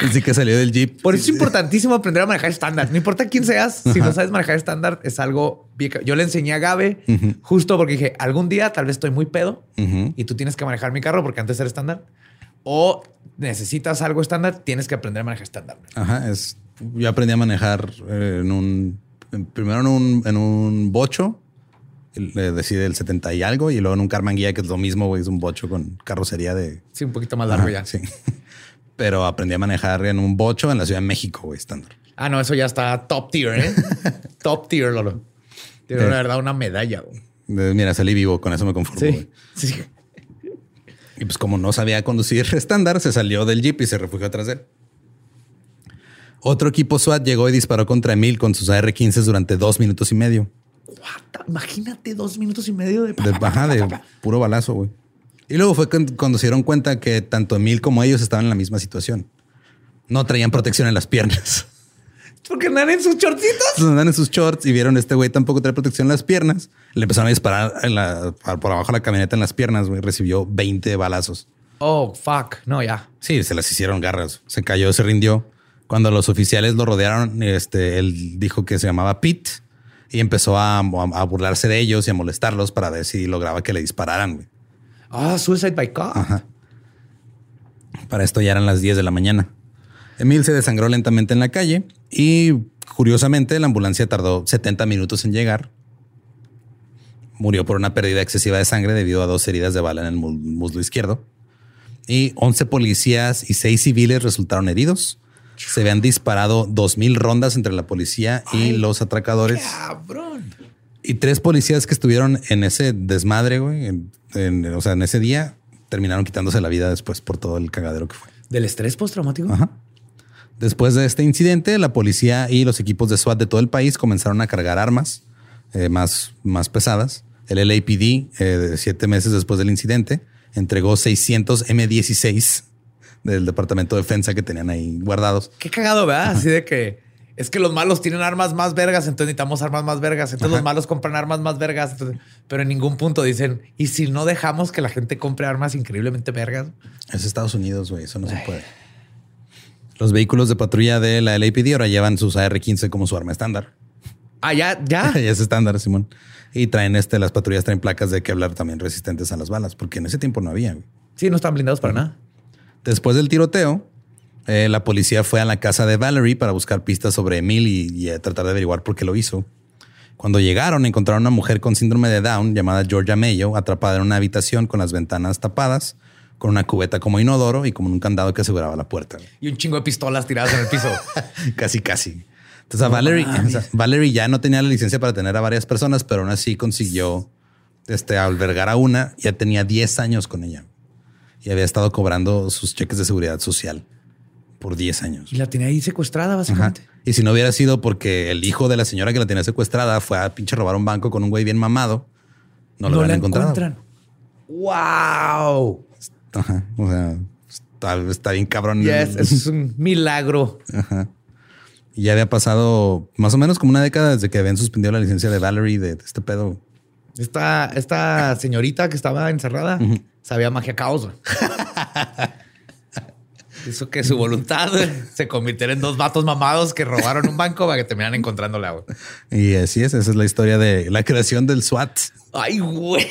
A: Así que salió del jeep.
B: Por eso es importantísimo aprender a manejar estándar. No importa quién seas, si no sabes manejar estándar, es algo bien Yo le enseñé a Gabe justo porque dije, algún día tal vez estoy muy pedo y tú tienes que manejar mi carro porque antes era estándar. O necesitas algo estándar, tienes que aprender a manejar estándar.
A: Ajá, es. Yo aprendí a manejar eh, en un. primero en un, en un bocho, eh, decide el 70 y algo, y luego en un Carman Guía, que es lo mismo, güey, es un bocho con carrocería de.
B: Sí, un poquito más largo
A: Ajá,
B: ya.
A: Sí. Pero aprendí a manejar en un bocho en la Ciudad de México, güey, estándar.
B: Ah, no, eso ya está top tier, ¿eh? top tier, Lolo. Tiene
A: Eh.
B: la verdad una medalla. güey.
A: Eh, Mira, salí vivo, con eso me conformo. güey.
B: Sí. sí.
A: Y pues como no sabía conducir estándar, se salió del jeep y se refugió atrás de él. Otro equipo SWAT llegó y disparó contra Emil con sus AR-15 durante dos minutos y medio.
B: What? Imagínate dos minutos y medio de...
A: De baja de puro balazo, güey. Y luego fue cuando se dieron cuenta que tanto Emil como ellos estaban en la misma situación. No traían protección en las piernas.
B: Porque andan en sus shortcitos.
A: Andan en sus shorts y vieron este güey tampoco trae protección en las piernas. Le empezaron a disparar en la- por abajo de la camioneta en las piernas, güey. Recibió 20 balazos.
B: Oh, fuck. No, ya.
A: Sí, se las hicieron garras. Se cayó, se rindió. Cuando los oficiales lo rodearon, este, él dijo que se llamaba Pete y empezó a, a burlarse de ellos y a molestarlos para ver si lograba que le dispararan. güey.
B: Ah, suicide by cop.
A: Ajá. Para esto ya eran las 10 de la mañana. Emil se desangró lentamente en la calle y curiosamente la ambulancia tardó 70 minutos en llegar. Murió por una pérdida excesiva de sangre debido a dos heridas de bala en el mu- muslo izquierdo. Y 11 policías y 6 civiles resultaron heridos. Se habían disparado 2.000 rondas entre la policía y los atracadores.
B: Cabrón.
A: Y tres policías que estuvieron en ese desmadre, güey, en- en- o sea, en ese día, terminaron quitándose la vida después por todo el cagadero que fue.
B: ¿Del estrés postraumático?
A: Ajá. Después de este incidente, la policía y los equipos de SWAT de todo el país comenzaron a cargar armas eh, más, más pesadas. El LAPD, eh, siete meses después del incidente, entregó 600 M16 del Departamento de Defensa que tenían ahí guardados.
B: Qué cagado, ¿verdad? Así de que es que los malos tienen armas más vergas, entonces necesitamos armas más vergas. Entonces los malos compran armas más vergas, entonces- pero en ningún punto dicen, ¿y si no dejamos que la gente compre armas increíblemente vergas?
A: Es Estados Unidos, güey. Eso no se puede. Los vehículos de patrulla de la LAPD ahora llevan sus AR-15 como su arma estándar.
B: Ah, ya, ya.
A: ya es estándar, Simón. Y traen este, las patrullas traen placas de Kevlar también resistentes a las balas, porque en ese tiempo no había. güey.
B: Sí, no están blindados para nada.
A: Después del tiroteo, eh, la policía fue a la casa de Valerie para buscar pistas sobre Emil y, y a tratar de averiguar por qué lo hizo. Cuando llegaron, encontraron a una mujer con síndrome de Down llamada Georgia Mayo, atrapada en una habitación con las ventanas tapadas, con una cubeta como inodoro y como un candado que aseguraba la puerta.
B: Y un chingo de pistolas tiradas en el piso.
A: casi, casi. Entonces a Valerie, o sea, Valerie ya no tenía la licencia para tener a varias personas, pero aún así consiguió este, albergar a una. Ya tenía 10 años con ella y había estado cobrando sus cheques de seguridad social por 10 años.
B: y la tenía ahí secuestrada,
A: Ajá.
B: básicamente.
A: Y si no hubiera sido porque el hijo de la señora que la tenía secuestrada fue a pinche robar un banco con un güey bien mamado, no lo
B: la
A: habían encontrado.
B: encuentran. ¡Wow!
A: Ajá. O sea, está, está bien cabrón.
B: Yes, es un milagro.
A: Ajá. Y ya había pasado más o menos como una década desde que habían suspendido la licencia de Valerie de, de este pedo.
B: Esta, esta señorita que estaba encerrada sabía magia caos. Hizo que su voluntad se convirtiera en dos vatos mamados que robaron un banco para que terminaran encontrándola. güey.
A: Y así es, esa es la historia de la creación del SWAT.
B: Ay, güey.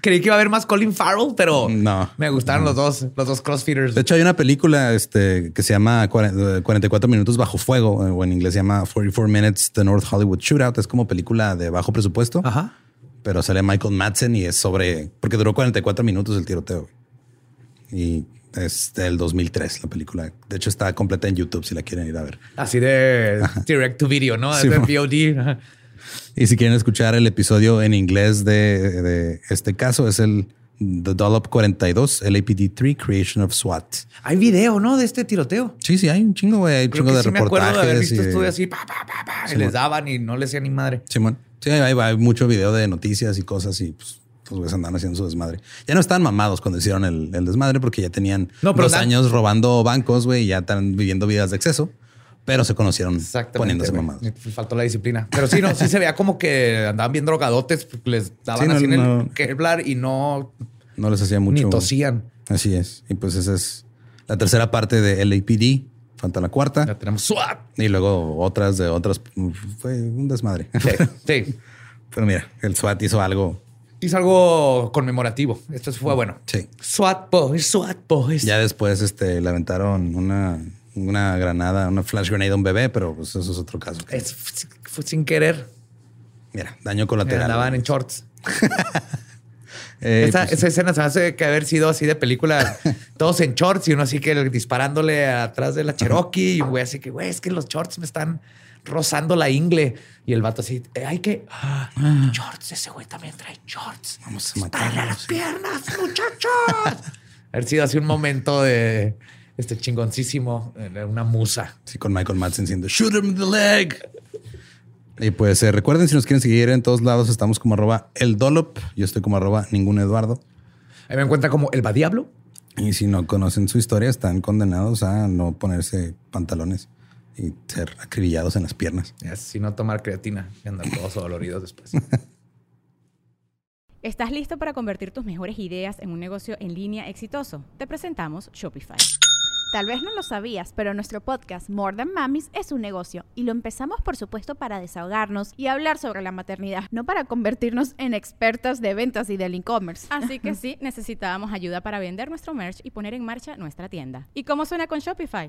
B: Creí que iba a haber más Colin Farrell, pero
A: No.
B: me gustaron los dos, los dos crossfitters.
A: De hecho, hay una película este, que se llama cuaren- 44 minutos bajo fuego, eh, o en inglés se llama 44 Minutes The North Hollywood Shootout. Es como película de bajo presupuesto,
B: Ajá.
A: pero sale Michael Madsen y es sobre, porque duró 44 minutos el tiroteo. Y es del 2003 la película. De hecho, está completa en YouTube si la quieren ir a ver.
B: Así de direct to video, ¿no?
A: Sí,
B: de. VOD.
A: Y si quieren escuchar el episodio en inglés de, de este caso, es el The Dollop 42, LAPD 3 Creation of SWAT.
B: Hay video, ¿no? De este tiroteo.
A: Sí, sí, hay un chingo, güey. Hay un
B: Creo
A: chingo de
B: sí me acuerdo de haber
A: reportajes.
B: visto
A: y de-
B: estudio así, pa, pa, pa, pa, y
A: Sí,
B: les daban y no les hacían ni madre.
A: Simón. Sí, hay, hay mucho video de noticias y cosas y pues güeyes andaban haciendo su desmadre. Ya no estaban mamados cuando hicieron el, el desmadre porque ya tenían
B: No,
A: dos años robando bancos, güey, y ya están viviendo vidas de exceso, pero se conocieron poniéndose mamados.
B: Faltó la disciplina. Pero sí, no, sí se veía como que andaban bien drogadotes, porque les daban
A: Sí, no,
B: así en
A: no.
B: el Kevlar y no
A: No les hacía mucho.
B: ni tosían.
A: Así es. Y pues esa es la tercera parte de LAPD. Falta la cuarta.
B: Ya tenemos SWAT.
A: Y luego otras de otras. Fue un desmadre.
B: Sí, sí.
A: Pero mira, el SWAT hizo algo.
B: Hizo algo conmemorativo. Esto fue bueno.
A: Sí.
B: SWAT boys, SWAT boys.
A: Ya después este, le aventaron una, una granada, una flash grenade a un bebé, pero pues eso es otro caso.
B: Es- fue sin querer.
A: Mira, daño colateral.
B: Andaban en shorts.
A: Eh,
B: esa,
A: pues,
B: esa escena se hace que haber sido así de película, todos en shorts y uno así que disparándole atrás de la Cherokee y un güey así que, güey, es que los shorts me están rozando la ingle. Y el vato así, "Eh, hay que... ah, shorts, ese güey también trae shorts.
A: Vamos a matarlo,
B: las
A: sí.
B: piernas, muchachos. haber sido así un momento de este chingoncísimo, una musa.
A: Sí, con Michael Madsen siendo shoot him in the leg. Y pues eh, recuerden, si nos quieren seguir en todos lados, estamos como arroba el Dolop. Yo estoy como arroba ningún Eduardo.
B: Ahí me encuentra como el va diablo.
A: Y si no conocen su historia, están condenados a no ponerse pantalones y ser acribillados en las piernas.
B: Y así no tomar creatina y andar todos doloridos después.
D: ¿Estás listo para convertir tus mejores ideas en un negocio en línea exitoso? Te presentamos Shopify.
C: Tal vez no lo sabías, pero nuestro podcast More Than Mamis es un negocio y lo empezamos por supuesto para desahogarnos y hablar sobre la maternidad, no para convertirnos en expertas de ventas y del e-commerce.
D: Así que sí, necesitábamos ayuda para vender nuestro merch y poner en marcha nuestra tienda. ¿Y cómo suena con Shopify?